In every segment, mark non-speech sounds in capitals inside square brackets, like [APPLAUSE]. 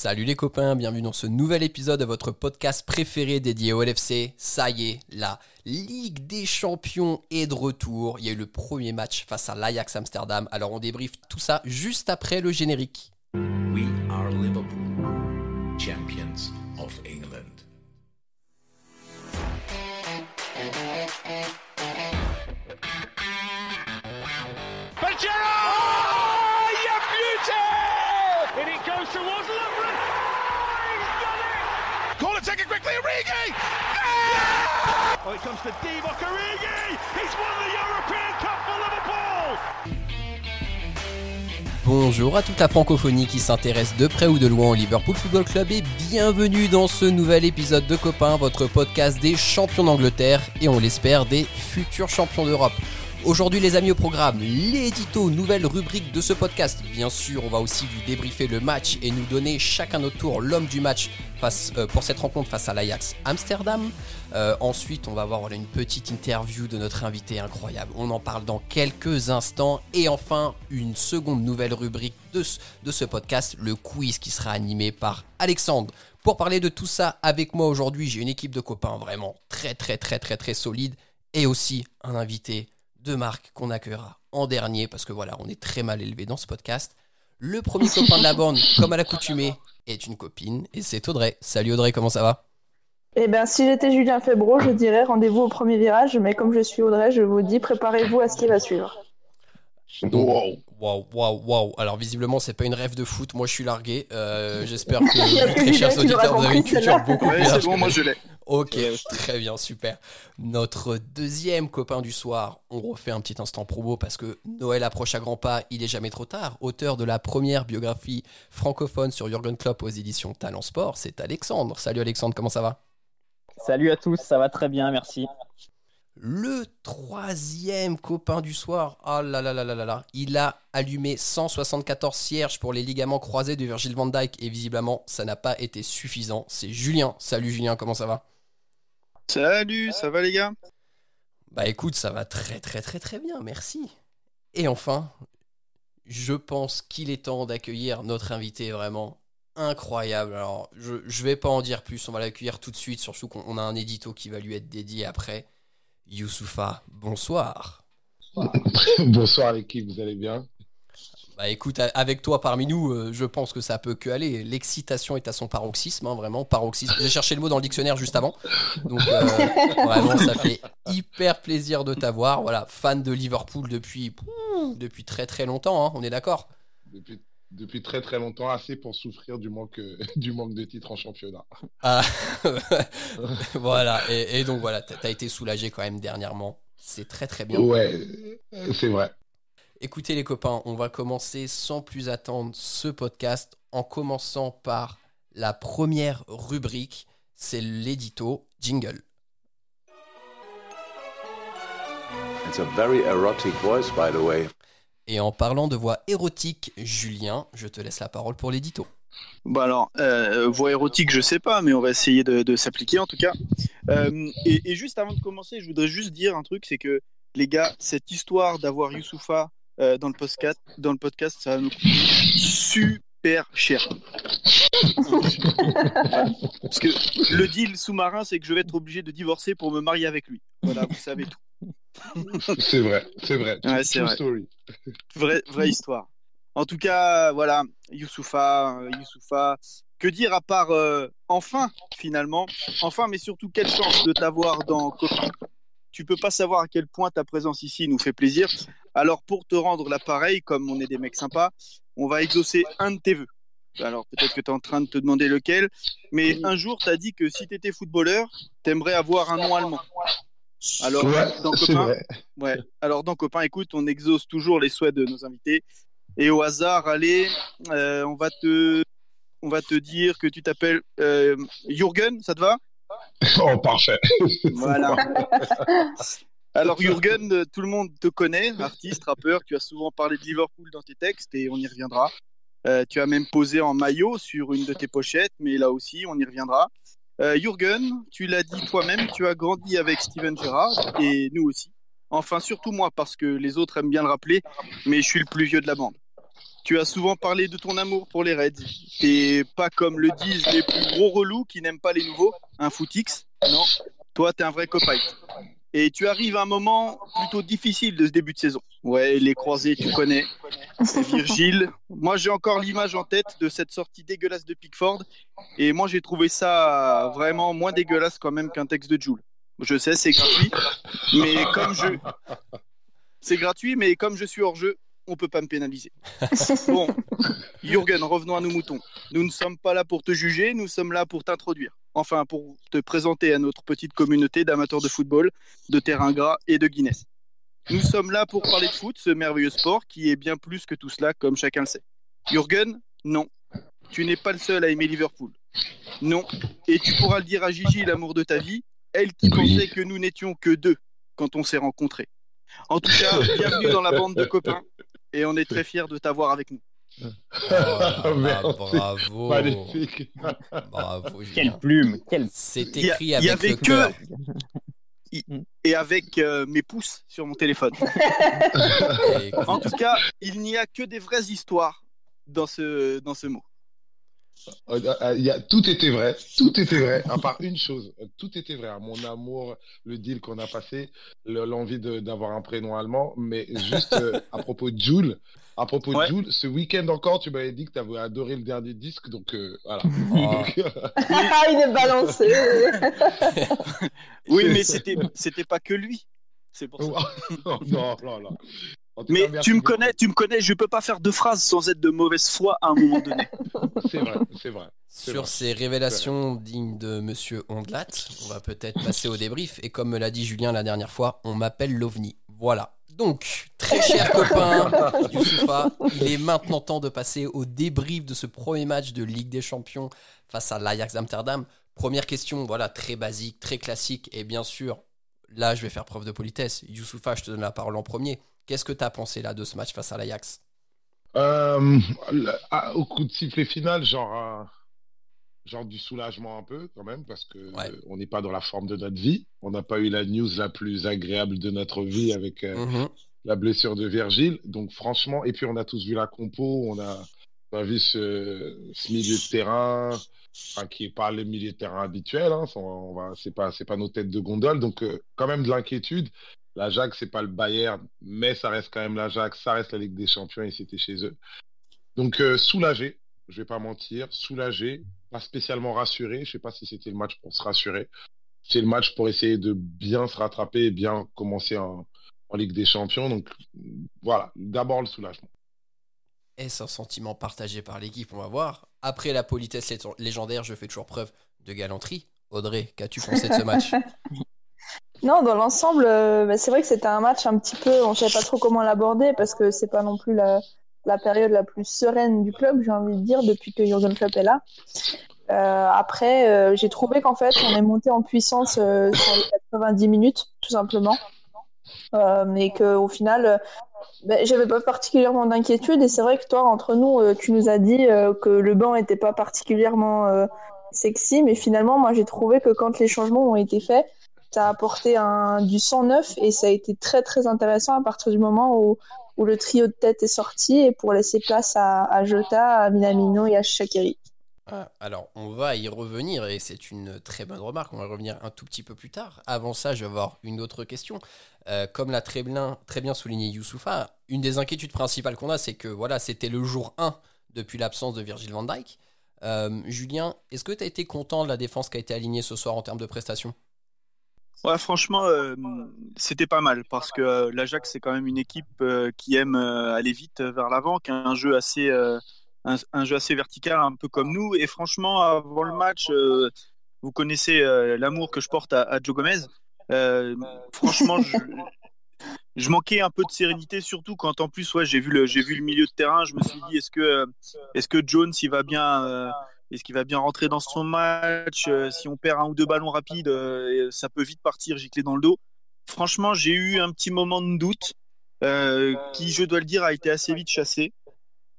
Salut les copains, bienvenue dans ce nouvel épisode de votre podcast préféré dédié au LFC. Ça y est, la Ligue des Champions est de retour. Il y a eu le premier match face à l'Ajax Amsterdam. Alors on débriefe tout ça juste après le générique. We are Liverpool, champions of England. Oh! Bonjour à toute la francophonie qui s'intéresse de près ou de loin au Liverpool Football Club et bienvenue dans ce nouvel épisode de Copains, votre podcast des champions d'Angleterre et on l'espère des futurs champions d'Europe. Aujourd'hui les amis au programme, l'édito, nouvelle rubrique de ce podcast. Bien sûr, on va aussi vous débriefer le match et nous donner chacun notre tour l'homme du match euh, pour cette rencontre face à l'Ajax Amsterdam. Euh, ensuite, on va avoir une petite interview de notre invité incroyable. On en parle dans quelques instants. Et enfin, une seconde nouvelle rubrique de de ce podcast, le quiz qui sera animé par Alexandre. Pour parler de tout ça avec moi aujourd'hui, j'ai une équipe de copains vraiment très très très très très solide et aussi un invité de marque qu'on accueillera en dernier parce que voilà, on est très mal élevé dans ce podcast. Le premier copain de la [LAUGHS] bande, comme à l'accoutumée, est une copine et c'est Audrey. Salut Audrey, comment ça va? Eh bien, si j'étais Julien Febro, je dirais rendez-vous au premier virage, mais comme je suis Audrey, je vous dis préparez-vous à ce qui va suivre. Donc, Waouh, waouh, waouh. Alors visiblement, c'est pas une rêve de foot. Moi, je suis largué. Euh, J'espère que, [LAUGHS] très chers auditeurs, vous avez une culture beaucoup Ouais, plus c'est large bon, que moi je l'ai. Ok, [LAUGHS] très bien, super. Notre deuxième copain du soir, on refait un petit instant promo parce que Noël approche à grands pas, il est jamais trop tard. Auteur de la première biographie francophone sur Jürgen Klopp aux éditions Talent Sport, c'est Alexandre. Salut Alexandre, comment ça va? Salut à tous, ça va très bien, merci. Le troisième copain du soir, ah là là là là là là, il a allumé 174 cierges pour les ligaments croisés de Virgil van Dijk et visiblement ça n'a pas été suffisant. C'est Julien. Salut Julien, comment ça va? Salut, ça va les gars? Bah écoute, ça va très très très très bien, merci. Et enfin, je pense qu'il est temps d'accueillir notre invité vraiment incroyable. Alors, je, je vais pas en dire plus, on va l'accueillir tout de suite, surtout qu'on on a un édito qui va lui être dédié après. Youssoufa, bonsoir. [LAUGHS] Bonsoir l'équipe, vous allez bien? Bah écoute, avec toi parmi nous, euh, je pense que ça peut que aller. L'excitation est à son paroxysme, hein, vraiment, paroxysme. J'ai cherché le mot dans le dictionnaire juste avant. Donc euh, [LAUGHS] vraiment, ça fait hyper plaisir de t'avoir. Voilà, fan de Liverpool depuis, depuis très très longtemps, hein, on est d'accord depuis, depuis très très longtemps, assez pour souffrir du manque, [LAUGHS] du manque de titres en championnat. Ah, [LAUGHS] Voilà, et, et donc voilà, t'as t'as été soulagé quand même dernièrement. C'est très très bien. Ouais, c'est vrai. Écoutez les copains, on va commencer sans plus attendre ce podcast en commençant par la première rubrique, c'est l'édito jingle. It's a very erotic voice, by the way. Et en parlant de voix érotique, Julien, je te laisse la parole pour l'édito. Bah alors, euh, voix érotique, je sais pas, mais on va essayer de, de s'appliquer en tout cas. Euh, et, et juste avant de commencer, je voudrais juste dire un truc, c'est que les gars, cette histoire d'avoir Youssoufa euh, dans le podcast, dans le podcast, ça va nous coûter super cher. Parce que le deal sous-marin, c'est que je vais être obligé de divorcer pour me marier avec lui. Voilà, vous savez tout. C'est vrai, c'est vrai. Ouais, c'est True vrai. story. vraie, vraie histoire. En tout cas, voilà, Youssoufa, euh, Youssoufa. Que dire à part euh, enfin, finalement, enfin, mais surtout quelle chance de t'avoir dans Copain. Tu peux pas savoir à quel point ta présence ici nous fait plaisir. Alors pour te rendre l'appareil, comme on est des mecs sympas, on va exaucer un de tes vœux. Alors peut-être que tu es en train de te demander lequel, mais un jour tu as dit que si tu étais footballeur, t'aimerais avoir un nom allemand. Alors Ouais, dans Copain. Ouais. Alors dans copain, écoute, on exauce toujours les souhaits de nos invités. Et au hasard, allez, euh, on va te, on va te dire que tu t'appelles euh, Jürgen, ça te va? [LAUGHS] Oh, parfait. [LAUGHS] Voilà. [LAUGHS] Alors Jürgen, tout le monde te connaît, artiste, rappeur. Tu as souvent parlé de Liverpool dans tes textes et on y reviendra. Euh, tu as même posé en maillot sur une de tes pochettes, mais là aussi, on y reviendra. Euh, Jürgen, tu l'as dit toi-même, tu as grandi avec Steven Gerrard et nous aussi. Enfin, surtout moi, parce que les autres aiment bien le rappeler, mais je suis le plus vieux de la bande. Tu as souvent parlé de ton amour pour les Reds. T'es pas comme le disent les plus gros relous qui n'aiment pas les nouveaux, un footix. Non, toi t'es un vrai copain. Et tu arrives à un moment plutôt difficile de ce début de saison. Ouais, les croisés, tu connais. Virgile. Moi, j'ai encore l'image en tête de cette sortie dégueulasse de Pickford. Et moi, j'ai trouvé ça vraiment moins dégueulasse quand même qu'un texte de Joule. Je sais, c'est gratuit. Mais comme je. C'est gratuit, mais comme je suis hors jeu, on peut pas me pénaliser. [LAUGHS] Bon, Jürgen, revenons à nos moutons. Nous ne sommes pas là pour te juger, nous sommes là pour t'introduire. Enfin, pour te présenter à notre petite communauté d'amateurs de football, de terrain gras et de Guinness. Nous sommes là pour parler de foot, ce merveilleux sport qui est bien plus que tout cela, comme chacun le sait. Jürgen, non. Tu n'es pas le seul à aimer Liverpool. Non. Et tu pourras le dire à Gigi, l'amour de ta vie, elle qui Oui. pensait que nous n'étions que deux quand on s'est rencontrés. En tout cas, bienvenue dans la bande de copains et on est très fiers de t'avoir avec nous. Ah, Merci. bravo. Magnifique. Bravo. Quelle plume, quelle... C'est Il y a- écrit y avec avait le que- cœur. Et avec euh, mes pouces sur mon téléphone. [LAUGHS] En tout cas, il n'y a que des vraies histoires dans ce, dans ce mot. Euh, euh, il y a- tout était vrai, tout était vrai, à part une chose, euh, tout était vrai. hein. Mon amour, le deal qu'on a passé, le- l'envie d'avoir un prénom allemand, mais juste euh, [LAUGHS] à propos de Jules, à propos Ouais. de Jules, ce week-end encore, tu m'avais dit que tu avais adoré le dernier disque, donc euh, voilà. [LAUGHS] Oh. Ah, il est balancé. [LAUGHS] Oui, mais c'était, c'était pas que lui. C'est pour ça. non, non, non. Mais cas, tu me connais, tu me connais, je peux pas faire deux phrases sans être de mauvaise foi à un moment donné. [LAUGHS] C'est vrai, c'est vrai. Sur vrai. ces révélations dignes de Monsieur Ondelat, on va peut-être passer au débrief. Et comme me l'a dit Julien la dernière fois, on m'appelle l'OVNI. Voilà. Donc, très cher copain Youssoufa, [LAUGHS] il est maintenant temps de passer au débrief de ce premier match de Ligue des Champions face à l'Ajax d'Amsterdam. Première question, voilà, très basique, très classique. Et bien sûr, là, je vais faire preuve de politesse. Youssoufa, je te donne la parole en premier. Qu'est-ce que tu as pensé là de ce match face à l'Ajax? Euh, ah, au coup de sifflet final, genre, euh, genre du soulagement un peu quand même, parce que Ouais. on n'est pas dans la forme de notre vie. On n'a pas eu la news la plus agréable de notre vie avec euh, Mhm. la blessure de Virgile. Donc franchement, et puis on a tous vu la compo, on a, on a vu ce, ce milieu de terrain, enfin, qui est pas le milieu de terrain habituel. Hein, on on va, c'est pas, c'est pas nos têtes de gondole. Donc euh, quand même de l'inquiétude. L'Ajax, c'est pas le Bayern, mais ça reste quand même l'Ajax, ça reste la Ligue des Champions et c'était chez eux. Donc euh, soulagé, je vais pas mentir, soulagé, pas spécialement rassuré. Je sais pas si c'était le match pour se rassurer. C'est le match pour essayer de bien se rattraper et bien commencer en, en Ligue des Champions. Donc voilà, d'abord le soulagement. Est-ce un sentiment partagé par l'équipe On va voir. Après la politesse lé- légendaire, je fais toujours preuve de galanterie. Audrey, qu'as-tu pensé de ce match? [LAUGHS] Non, dans l'ensemble, euh, bah, c'est vrai que c'était un match un petit peu, on savait pas trop comment l'aborder parce que c'est pas non plus la, période la plus sereine du club, j'ai envie de dire, depuis que Jurgen Klopp est là. Euh, après, euh, j'ai trouvé qu'en fait, on est monté en puissance sur les 90 minutes, tout simplement. Et qu'au final, ben, j'avais pas particulièrement d'inquiétude. Et c'est vrai que toi, entre nous, tu nous as dit que le banc était pas particulièrement sexy, mais finalement, moi, j'ai trouvé que quand les changements ont été faits, ça a apporté un, du sang neuf et ça a été très très intéressant à partir du moment où, le trio de tête est sorti et pour laisser place à, à Jota, à Minamino et à Shakiri. Ah, Alors, on va y revenir et c'est une très bonne remarque. On va y revenir un tout petit peu plus tard. Avant ça, je vais avoir une autre question. Euh, comme l'a très bien, très bien souligné Youssoufa, une des inquiétudes principales qu'on a, c'est que voilà, c'était le jour 1 depuis l'absence de Virgil van Dijk. Euh, Julien, est-ce que tu as été content de la défense qui a été alignée ce soir en termes de prestations? Ouais, franchement, euh, c'était pas mal parce que euh, l'Ajax c'est quand même une équipe euh, qui aime aller vite vers l'avant, qui a un jeu assez, un, jeu assez vertical, un peu comme nous. Et franchement, avant le match, vous connaissez l'amour que je porte à, Joe Gomez. Franchement, je, manquais un peu de sérénité, surtout quand en plus, ouais, j'ai vu le, j'ai vu le milieu de terrain. Je me suis dit, est-ce que, est-ce que Jones, il va bien, est-ce qu'il va bien rentrer dans son match Euh, Si on perd un ou deux ballons rapides, euh, ça peut vite partir gicler dans le dos? Franchement, j'ai eu un petit moment de doute euh, qui, je dois le dire, a été assez vite chassé.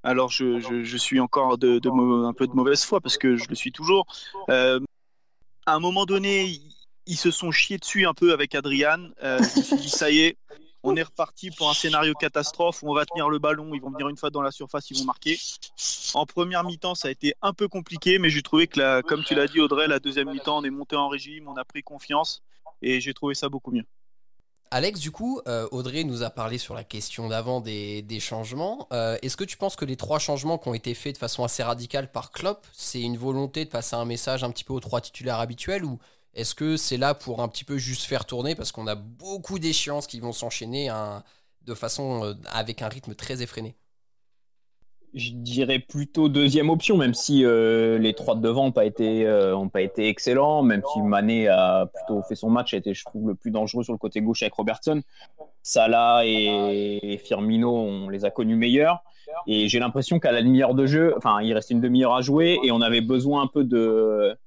Alors, je, suis encore un peu de mauvaise foi parce que je le suis toujours. À un moment donné, ils, se sont chiés dessus un peu avec Adrian. Euh, je me dit, ça y est, on est reparti pour un scénario catastrophe où on va tenir le ballon, ils vont venir une fois dans la surface, ils vont marquer. En première mi-temps, ça a été un peu compliqué, mais j'ai trouvé que, comme tu l'as dit Audrey, la deuxième mi-temps, on est monté en régime, on a pris confiance et j'ai trouvé ça beaucoup mieux. Alex, du coup, euh, Audrey nous a parlé sur la question d'avant des, changements. Euh, est-ce que tu penses que les trois changements qui ont été faits de façon assez radicale par Klopp, c'est une volonté de passer un message un petit peu aux trois titulaires habituels ou est-ce que c'est là pour un petit peu juste faire tourner? Parce qu'on a beaucoup d'échéances qui vont s'enchaîner de façon euh, avec un rythme très effréné je dirais plutôt deuxième option, même si euh, les trois de devant n'ont pas été euh, ont pas été excellents, même si Mané a plutôt fait son match, a été je trouve le plus dangereux sur le côté gauche avec Robertson. Salah et Firmino, on les a connus meilleurs. Et j'ai l'impression qu'à la demi-heure de jeu, enfin il restait une demi-heure à jouer et on avait besoin un peu de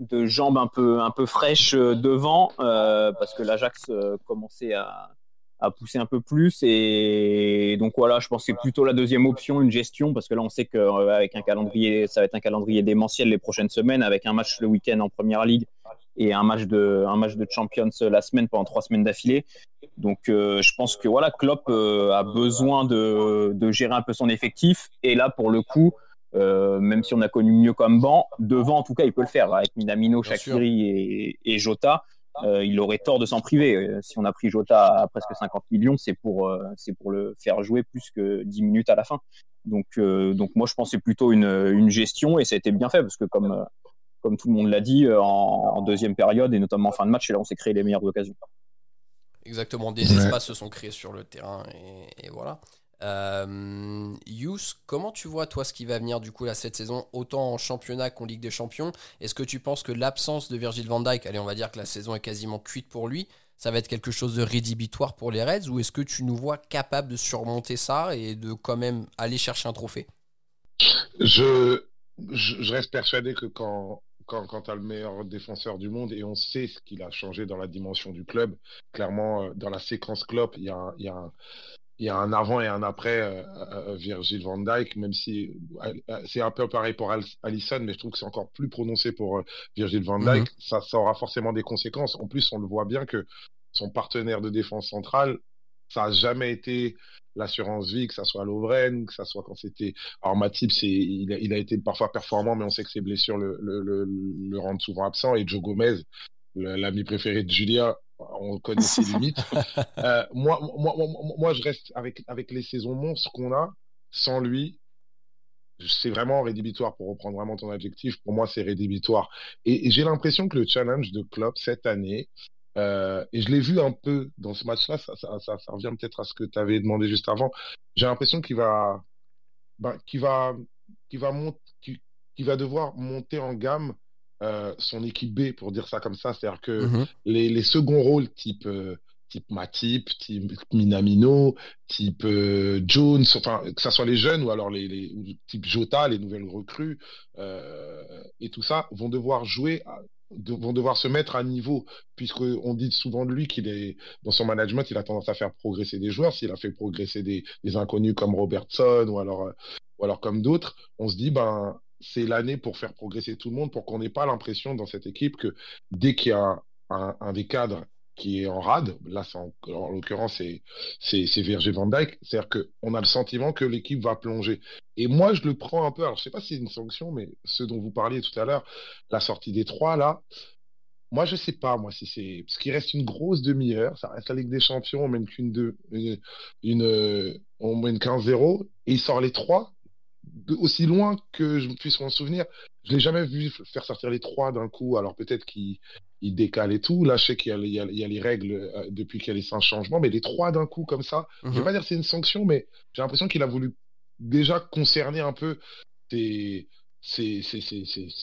de jambes un peu un peu fraîches devant euh, parce que l'Ajax commençait à à pousser un peu plus. Et donc voilà, je pense que c'est plutôt la deuxième option, une gestion, parce que là on sait qu'avec un calendrier, ça va être un calendrier démentiel les prochaines semaines, avec un match le week-end en Première Ligue et un match de un match de Champions la semaine pendant trois semaines d'affilée. Donc euh, je pense que voilà, Klopp euh, a besoin de, de, gérer un peu son effectif. Et là pour le coup. Euh, même si on a connu mieux comme banc, devant en tout cas il peut le faire avec Minamino, Shakiri et, et Jota. Euh, il aurait tort de s'en priver. Euh, si on a pris Jota à presque 50 millions, c'est pour, euh, c'est pour le faire jouer plus que 10 minutes à la fin. Donc, donc moi, je pensais plutôt une, une gestion et ça a été bien fait parce que comme, comme tout le monde l'a dit, en, deuxième période et notamment en fin de match, là on s'est créé les meilleures occasions. Exactement, des espaces se sont créés sur le terrain et voilà. Euh, comment tu vois toi ce qui va venir du coup là cette saison, autant en championnat qu'en Ligue des Champions? Est-ce que tu penses que l'absence de Virgil van Dijk, allez on va dire que la saison est quasiment cuite pour lui, ça va être quelque chose de rédhibitoire pour les Reds ou est-ce que tu nous vois capable de surmonter ça et de quand même aller chercher un trophée? Je, reste persuadé que quand, quand, quand tu le meilleur défenseur du monde et on sait ce qu'il a changé dans la dimension du club, clairement, euh, dans la séquence Klopp, il y a, a il y a un avant et un après euh, euh, Virgil van Dijk, même si euh, c'est un peu pareil pour Allison, mais je trouve que c'est encore plus prononcé pour Virgil van Dijk. Mhm. ça, ça, aura forcément des conséquences. En plus, on le voit bien que son partenaire de défense centrale, ça a jamais été l'assurance vie, que ça soit Lovren, que ça soit quand c'était. Alors Matip, c'est il a, il a, été parfois performant, mais on sait que ses blessures le, le, le, le rendent souvent absent. Et Joe Gomez, l'ami préféré de Julia, on connaît ses [LAUGHS] limites. Euh, moi, moi, moi, je reste avec, avec les saisons monstres qu'on a. Sans lui, c'est vraiment rédhibitoire pour reprendre vraiment ton adjectif. Pour moi, c'est rédhibitoire. Et, j'ai l'impression que le challenge de Klopp cette année, euh, et je l'ai vu un peu dans ce match-là, ça, ça, ça, revient peut-être à ce que tu avais demandé juste avant. J'ai l'impression qu'il va, qu'il va, qu'il va, qu'il va devoir monter en gamme euh, son équipe B, pour dire ça comme ça. C'est-à-dire que mhm. les, les, seconds rôles type, euh, type Matip, type Minamino, type euh, Jones, enfin, que ce soit les jeunes ou alors les, les ou type Jota, les nouvelles recrues, et tout ça, vont devoir jouer. vont devoir se mettre à niveau, puisqu'on dit souvent de lui qu'il est dans son management, il a tendance à faire progresser des joueurs. S'il a fait progresser des, des, inconnus comme Robertson ou alors, ou alors comme d'autres, on se dit ben c'est l'année pour faire progresser tout le monde, pour qu'on n'ait pas l'impression dans cette équipe que dès qu'il y a un, des cadres qui est en rade, là en, l'occurrence c'est Virgil van Dijk, c'est-à-dire qu'on a le sentiment que l'équipe va plonger. Et moi je le prends un peu, alors je sais pas si c'est une sanction, mais ce dont vous parliez tout à l'heure, la sortie des trois là, moi je sais pas moi si c'est parce qu'il reste une grosse demi-heure, ça reste la Ligue des Champions, on mène qu'une deux, une, une on mène 15-0 et il sort les trois aussi loin que je puisse m'en souvenir, je l'ai jamais vu faire sortir les trois d'un coup. Alors peut-être qu'il décale et tout. Là, je sais qu'il y, y, a les règles euh, depuis qu'il y a les cinq changements, mais les trois d'un coup comme ça, je vais mhm. pas dire que c'est une sanction, mais j'ai l'impression qu'il a voulu déjà concerner un peu ses, c'est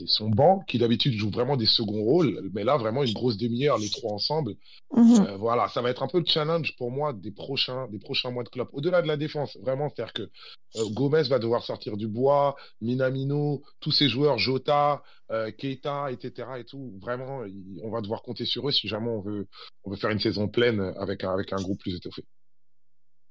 son banc qui d'habitude joue vraiment des seconds rôles, mais là vraiment une grosse demi-heure les trois ensemble. Mhm. Euh, voilà, ça va être un peu le challenge pour moi des prochains des prochains mois de club. Au-delà de la défense, vraiment, c'est-à-dire que euh, Gomez va devoir sortir du bois, Minamino, tous ces joueurs, Jota, euh, Keita, etc. et tout. Vraiment, on va devoir compter sur eux si jamais on veut on veut faire une saison pleine avec un avec un groupe plus étoffé.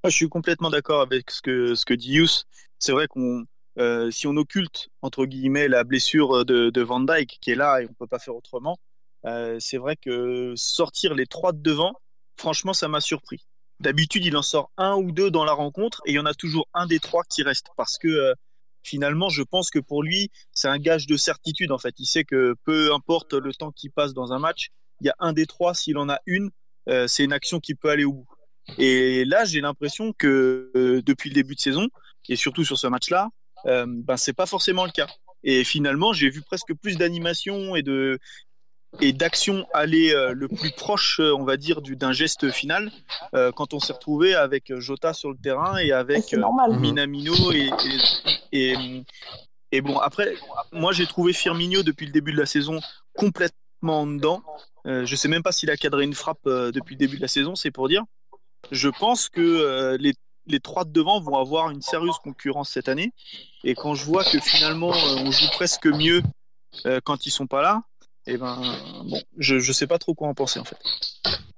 je suis complètement d'accord avec ce que ce que dit Yous. C'est vrai qu'on euh, si on occulte entre guillemets la blessure de, Van Dyke qui est là et on peut pas faire autrement, euh, c'est vrai que sortir les trois de devant, franchement, ça m'a surpris. D'habitude, il en sort un ou deux dans la rencontre et il y en a toujours un des trois qui reste parce que euh, finalement, je pense que pour lui, c'est un gage de certitude en fait. Il sait que peu importe le temps qu'il passe dans un match, il y a un des trois, s'il en a une, euh, c'est une action qui peut aller au bout. Et là, j'ai l'impression que euh, depuis le début de saison, et surtout sur ce match-là, euh, ben c'est pas forcément le cas. Et finalement, j'ai vu presque plus d'animation et de et d'action aller euh, le plus proche, euh, on va dire, du- d'un geste final euh, quand on s'est retrouvé avec Jota sur le terrain et avec normal. Minamino et, et, et, et bon après moi j'ai trouvé Firmino depuis le début de la saison complètement en dedans euh, je sais même pas s'il a cadré une frappe euh, depuis le début de la saison c'est pour dire je pense que euh, les les trois de devant vont avoir une sérieuse concurrence cette année et quand je vois que finalement euh, on joue presque mieux euh, quand ils sont pas là et ben bon je je sais pas trop quoi en penser en fait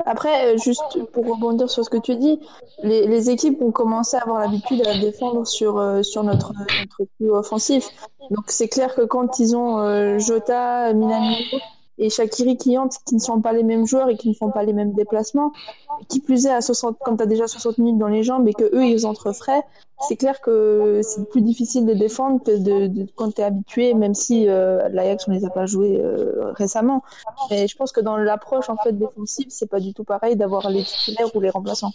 Après, euh, juste pour rebondir sur ce que tu dis, les, les équipes ont commencé à avoir l'habitude à défendre sur, sur notre, notre flux offensif. Donc c'est clair que quand ils ont Jota, Minamino et Shakiri qui entrent, qui ne sont pas les mêmes joueurs et qui ne font pas les mêmes déplacements, qui plus est à 60, quand tu as déjà 60 minutes dans les jambes et que eux ils entrent frais, c'est clair que c'est plus difficile de défendre que de, de- quand tu es habitué, même si euh, l'Ajax on les a pas joués euh, récemment. Mais je pense que dans l'approche en fait défensive, c'est pas du tout pareil d'avoir les titulaires ou les remplaçants.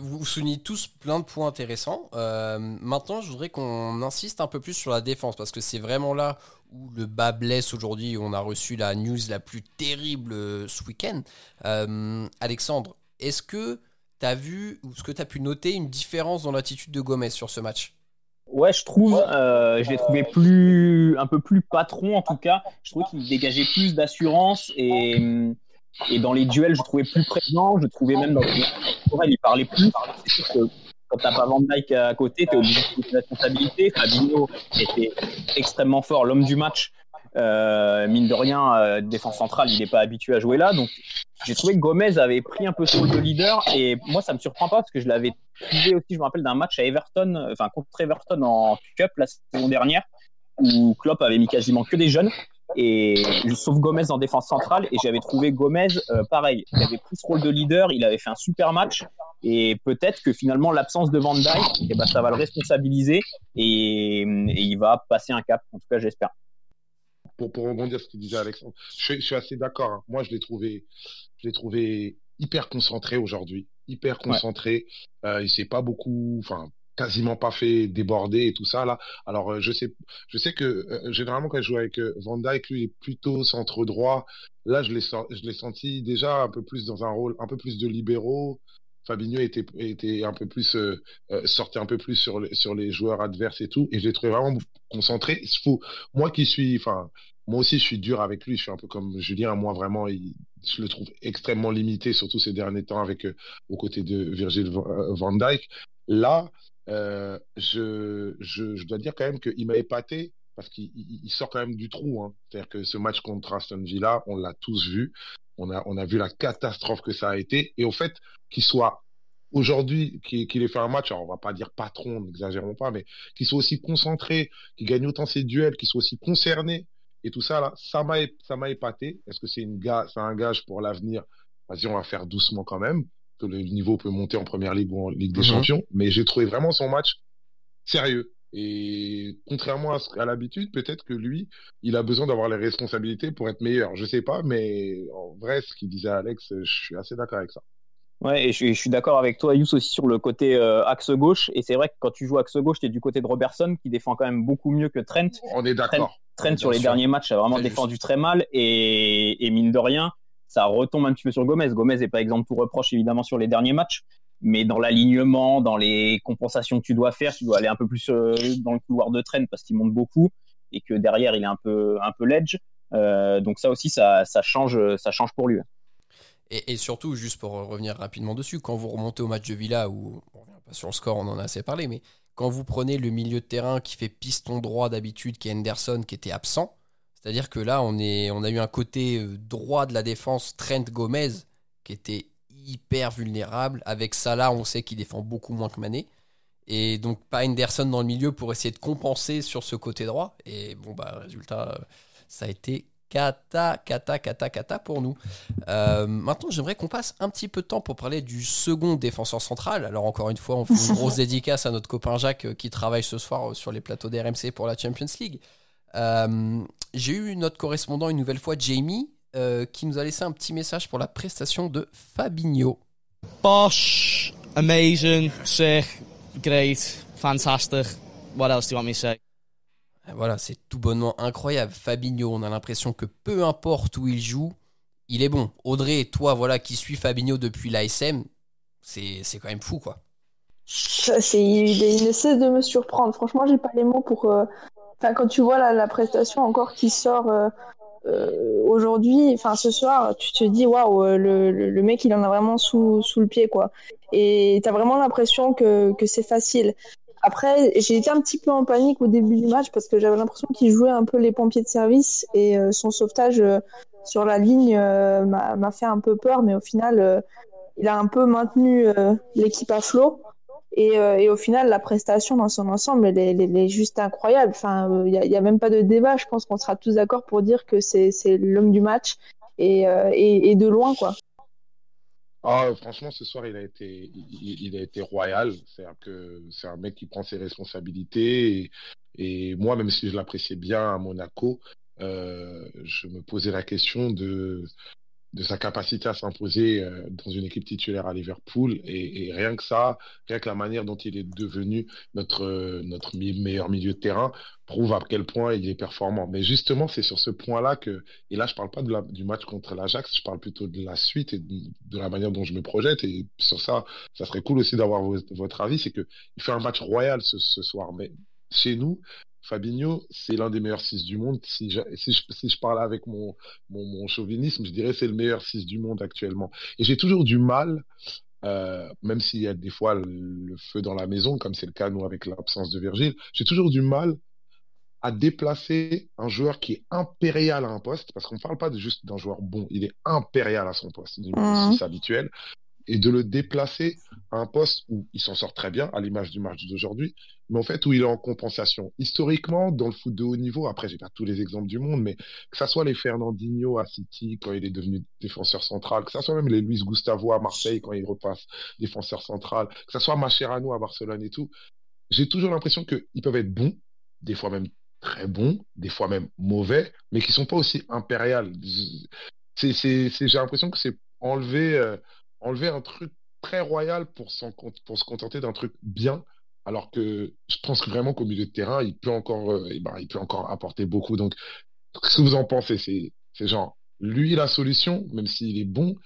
Vous soulignez tous plein de points intéressants. Euh, maintenant, je voudrais qu'on insiste un peu plus sur la défense parce que c'est vraiment là où le bas blesse aujourd'hui. On a reçu la news la plus terrible euh, ce week-end. Euh, Alexandre, est-ce que tu as vu ou est-ce que tu as pu noter une différence dans l'attitude de Gomez sur ce match? Ouais, je trouve, je l'ai trouvé plus, un peu plus patron en tout cas. Je trouvais qu'il dégageait plus d'assurance et, et dans les duels, je trouvais plus présent. Je trouvais même dans les il parlait plus. C'est que quand t'as pas Van Dyke à côté, t'es obligé de prendre tes responsabilités. Fabinho était extrêmement fort, l'homme du match. Euh, mine de rien, euh, défense centrale, il n'est pas habitué à jouer là. Donc, j'ai trouvé que Gomez avait pris un peu ce rôle de leader. Et moi, ça me surprend pas parce que je l'avais trouvé aussi, je me rappelle d'un match à Everton, enfin contre Everton en Cup la saison dernière, où Klopp avait mis quasiment que des jeunes. Et sauf Gomez en défense centrale, et j'avais trouvé Gomez euh, pareil. Il avait pris ce rôle de leader, il avait fait un super match, et peut-être que finalement l'absence de Van Dijk, eh ben, ça va le responsabiliser et, et il va passer un cap. En tout cas, j'espère. pour, pour rebondir sur ce que disait Alexandre, je, suis- je suis assez d'accord. hein. Moi, je l'ai trouvé, je l'ai trouvé hyper concentré aujourd'hui, hyper concentré. Euh, il s'est pas beaucoup, enfin, quasiment pas fait déborder et tout ça là. Alors, euh, je sais, je sais que euh, généralement quand je joue avec euh, Van Dijk, lui, est plutôt centre droit. Là, je l'ai, je l'ai senti déjà un peu plus dans un rôle, un peu plus de libéraux. Fabinho était, était un peu plus euh, sortait un peu plus sur les, sur les joueurs adverses et tout, et je l'ai trouvé vraiment concentré. Il faut, moi qui suis, enfin, moi aussi, je suis dur avec lui. Je suis un peu comme Julien. Moi, vraiment, je le trouve extrêmement limité, surtout ces derniers temps, avec euh, aux côtés de Virgil Van Van Dijk. Là, euh, je, dois dire quand même qu'il m'a épaté parce qu'il il- il sort quand même du trou. Hein. C'est-à-dire que ce match contre Aston Villa, on l'a tous vu. On a, vu la catastrophe que ça a été. Et au fait, qu'il soit aujourd'hui, qu'il ait fait un match, alors on va pas dire patron, n'exagérons pas, mais qu'il soit aussi concentré, qu'il gagne autant ses duels, qu'il soit aussi concerné et tout ça ça m'a épaté. Est-ce que c'est un gage pour l'avenir? Vas-y, on va faire doucement quand même, que le niveau peut monter en première ligue ou en Ligue des Mhm. Champions. Mais j'ai trouvé vraiment son match sérieux. Et contrairement à, à l'habitude, peut-être que lui, il a besoin d'avoir les responsabilités pour être meilleur. Je sais pas, mais en vrai, ce qu'il disait Alex, je suis assez d'accord avec ça. Ouais, et je, suis- je suis d'accord avec toi, Yous, aussi sur le côté euh, axe gauche. Et c'est vrai que quand tu joues axe gauche, tu es du côté de Robertson, qui défend quand même beaucoup mieux que Trent. On est d'accord. Trent, sur les sûr. derniers matchs, a vraiment défendu très mal. Et, et mine de rien, ça retombe un petit peu sur Gomez. Gomez n'est pas exemple tout reproche, évidemment, sur les derniers matchs. Mais dans l'alignement, dans les compensations que tu dois faire, tu dois aller un peu plus euh, dans le couloir de Trent parce qu'il monte beaucoup et que derrière, il est un peu, un peu ledge. Euh, donc ça aussi, ça, change, ça change pour lui. Et, et surtout, juste pour revenir rapidement dessus, quand vous remontez au match de Villa, où on revient pas sur le score, on en a assez parlé, mais quand vous prenez le milieu de terrain qui fait piston droit d'habitude, qui est Henderson, qui était absent, c'est-à-dire que là, on, est, on a eu un côté euh, droit de la défense, Trent Gomez, qui était hyper vulnérable. Avec Salah, on sait qu'il défend beaucoup moins que Mané. Et donc, pas Henderson dans le milieu pour essayer de compenser sur ce côté droit. Et bon, bah, résultat, euh, ça a été Cata, cata, cata, cata pour nous. Euh, maintenant, j'aimerais qu'on passe un petit peu de temps pour parler du second défenseur central. Alors, encore une fois, on fait une grosse [LAUGHS] dédicace à notre copain Jacques qui travaille ce soir sur les plateaux d'RMC pour la Champions League. J'ai eu notre correspondant une nouvelle fois, Jamie, qui nous a laissé un petit message pour la prestation de Fabinho. Bosch, amazing, sick, great, fantastic. What else do you want me to say? Voilà, c'est tout bonnement incroyable. Fabinho, on a l'impression que peu importe où il joue, il est bon. Audrey, toi, voilà, qui suis Fabinho depuis l'ASM, c'est quand même fou, quoi. C'est, il, ne cesse de me surprendre. Franchement, j'ai pas les mots pour. Euh, enfin, quand tu vois la, prestation encore qui sort euh, euh, aujourd'hui, enfin ce soir, tu te dis waouh, le, le, mec il en a vraiment sous, sous le pied, quoi. Et t'as vraiment l'impression que, c'est facile. Après, j'ai été un petit peu en panique au début du match parce que j'avais l'impression qu'il jouait un peu les pompiers de service et euh, son sauvetage euh, sur la ligne euh, m'a fait un peu peur, mais au final, il a un peu maintenu l'équipe à flot. Et, et, au final, la prestation dans son ensemble, elle, est juste incroyable. Enfin, il n'y a, même pas de débat. Je pense qu'on sera tous d'accord pour dire que c'est l'homme du match et, et, de loin, quoi. Ah, franchement, ce soir, il a été, il, a été royal. C'est que c'est un mec qui prend ses responsabilités. Et, moi, même si je l'appréciais bien à Monaco, euh, je me posais la question de de sa capacité à s'imposer euh, dans une équipe titulaire à Liverpool. Et, rien que ça, rien que la manière dont il est devenu notre, euh, meilleur milieu de terrain, prouve à quel point il est performant. Mais justement, c'est sur ce point-là que, et là, je parle pas du match contre l'Ajax, je parle plutôt de la suite et de, la manière dont je me projette. Et sur ça, ça serait cool aussi d'avoir votre avis. C'est que il fait un match royal ce soir. Mais chez nous, Fabinho, c'est l'un des meilleurs 6 du monde. Si je, si je, si je parle avec mon, mon, mon, chauvinisme, je dirais c'est le meilleur 6 du monde actuellement. Et j'ai toujours du mal, euh, même s'il y a des fois le, feu dans la maison, comme c'est le cas nous avec l'absence de Virgile, j'ai toujours du mal à déplacer un joueur qui est impérial à un poste, parce qu'on ne parle pas de juste d'un joueur bon, il est impérial à son poste, numéro mmh. 6 habituel, et de le déplacer un poste où il s'en sort très bien, à l'image du match d'aujourd'hui, mais en fait où il est en compensation. Historiquement, dans le foot de haut niveau, après j'ai pas tous les exemples du monde, mais que ça soit les Fernandinho à City quand il est devenu défenseur central, que ça soit même les Luis Gustavo à Marseille quand il repasse défenseur central, que ça soit Mascherano à Barcelone et tout, j'ai toujours l'impression qu'ils peuvent être bons, des fois même très bons, des fois même mauvais, mais qui sont pas aussi impériales. J'ai l'impression que c'est enlever euh, enlever un truc très royal pour, pour se contenter d'un truc bien, alors que je pense vraiment qu'au milieu de terrain, il peut encore, euh, eh ben, il peut encore apporter beaucoup. Donc, qu'est-ce que vous en pensez C'est genre, lui, la solution, même s'il est bon,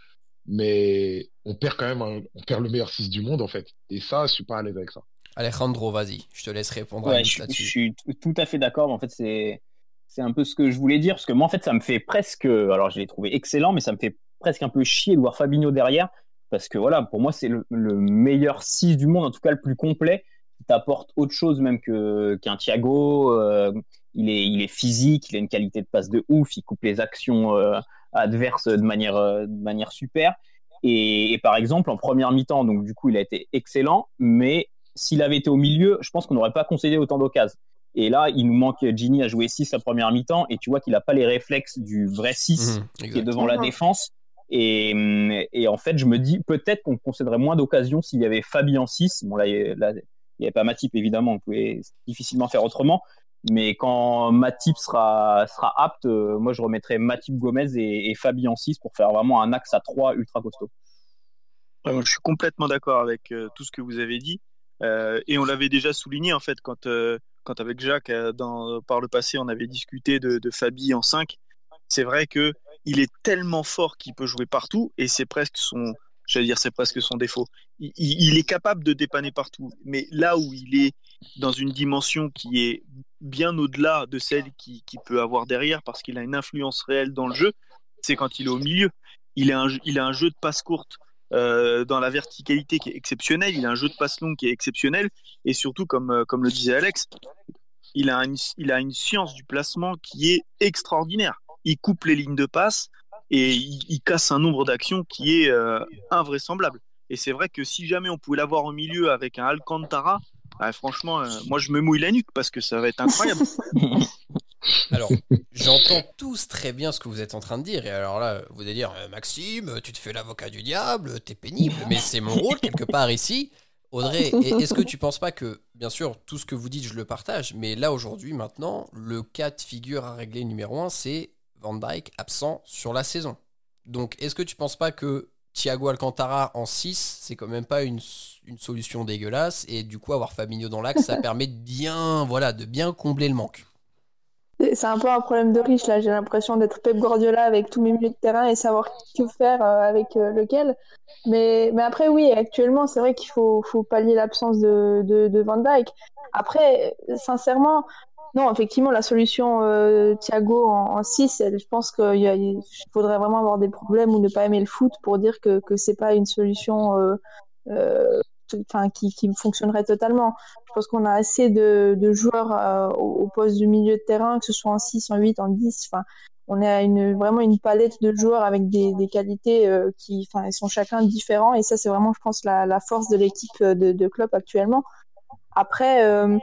mais on perd quand même on perd le meilleur 6 du monde, en fait. Et ça, je suis pas à l'aise avec ça. Alejandro, vas-y, je te laisse répondre ouais, je, je, suis tout à fait d'accord. En fait, c'est c'est un peu ce que je voulais dire, parce que moi, en fait, ça me fait presque, alors je l'ai trouvé excellent, mais ça me fait presque un peu chier de voir Fabinho derrière, parce que voilà, pour moi, c'est le, meilleur 6 du monde, en tout cas le plus complet, qui t'apporte autre chose même que qu'un Thiago. Euh, il est il est physique, il a une qualité de passe de ouf, il coupe les actions euh, adverses de manière euh, de manière super. Et, par exemple, en première mi-temps, donc du coup, il a été excellent, mais s'il avait été au milieu, je pense qu'on n'aurait pas concédé autant d'occasions. Et là, il nous manque Gini à jouer 6 à première mi-temps, et tu vois qu'il n'a pas les réflexes du vrai 6 mmh, qui est devant la défense. Et, et, en fait, je me dis peut-être qu'on concéderait moins d'occasions s'il y avait Fabien 6. Bon, là, il n'y avait pas Matip, évidemment, on pouvait difficilement faire autrement. Mais quand Matip sera, sera apte, euh, moi, je remettrai Matip Gomez et, et Fabien 6 pour faire vraiment un axe à 3 ultra costaud. je suis complètement d'accord avec euh, tout ce que vous avez dit. Euh, et on l'avait déjà souligné, en fait, quand, quand avec Jacques, par le passé, on avait discuté de, de Fabi en 5. C'est vrai que il est tellement fort qu'il peut jouer partout et c'est presque son, j'allais dire, c'est presque son défaut. Il, est capable de dépanner partout, mais là où il est dans une dimension qui est bien au-delà de celle qu'il qui peut avoir derrière, parce qu'il a une influence réelle dans le jeu, c'est quand il est au milieu. Il a un, jeu de passe courte euh, dans la verticalité qui est exceptionnel, il a un jeu de passe longue qui est exceptionnel, et surtout, comme, euh, le disait Alex, il a une science du placement qui est extraordinaire il coupe les lignes de passe et il, casse un nombre d'actions qui est euh, invraisemblable. Et c'est vrai que si jamais on pouvait l'avoir au milieu avec un Alcantara, bah, franchement, euh, moi je me mouille la nuque parce que ça va être incroyable. [LAUGHS] Alors, j'entends tous très bien ce que vous êtes en train de dire. Et alors là, vous allez dire, euh, Maxime, tu te fais l'avocat du diable, t'es pénible, mais c'est mon rôle quelque part ici. Audrey, est-ce que tu penses pas que, bien sûr, tout ce que vous dites, je le partage, mais là aujourd'hui, maintenant, le cas de figure à régler numéro un, c'est Van Dyke absent sur la saison. Donc, est-ce que tu penses pas que Thiago Alcantara en 6, c'est quand même pas une, une, solution dégueulasse, et du coup, avoir Fabinho dans l'axe, ça [LAUGHS] permet de bien, voilà, de bien combler le manque c'est un peu un problème de riche là. J'ai l'impression d'être Pep Guardiola avec tous mes milieux de terrain et savoir que faire euh, avec euh, lequel. Mais, mais après, oui, actuellement, c'est vrai qu'il faut, faut pallier l'absence de, de, de, Van Dyke. Après, sincèrement, non, effectivement, la solution euh, Thiago en 6, je pense qu'il faudrait vraiment avoir des problèmes ou ne pas aimer le foot pour dire que, que c'est pas une solution euh, euh, qui, qui fonctionnerait totalement. Je pense qu'on a assez de, de joueurs euh, au, poste du milieu de terrain, que ce soit en 6, en 8, en 10. Enfin, on a une, vraiment une palette de joueurs avec des, des qualités euh, qui, sont chacun différents. Et ça, c'est vraiment, je pense, la, la force de l'équipe de, de club actuellement. Après, euh,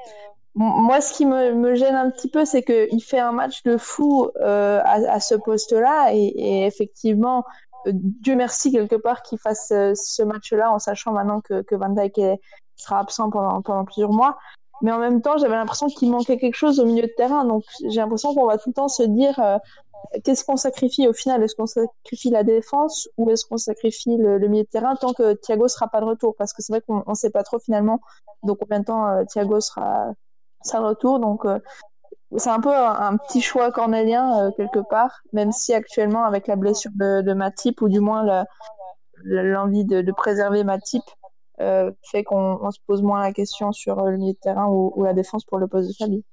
moi, ce qui me, me, gêne un petit peu, c'est qu'il fait un match de fou euh, à, à, ce poste-là, et, et, effectivement, Dieu merci quelque part qu'il fasse euh, ce match-là en sachant maintenant que, que Van Dijk sera absent pendant, pendant plusieurs mois. Mais en même temps, j'avais l'impression qu'il manquait quelque chose au milieu de terrain. Donc j'ai l'impression qu'on va tout le temps se dire euh, qu'est-ce qu'on sacrifie au final? Est-ce qu'on sacrifie la défense ou est-ce qu'on sacrifie le, milieu de terrain tant que Thiago sera pas de retour? Parce que c'est vrai qu'on ne sait pas trop finalement donc combien de temps euh, Thiago sera, de retour. Donc c'est un peu un, petit choix cornélien euh, quelque part, même si actuellement avec la blessure de, de Matip ou du moins l'envie de, de, préserver Matip euh, fait qu'on se pose moins la question sur euh, le milieu de terrain ou, la défense pour le poste de Fabi.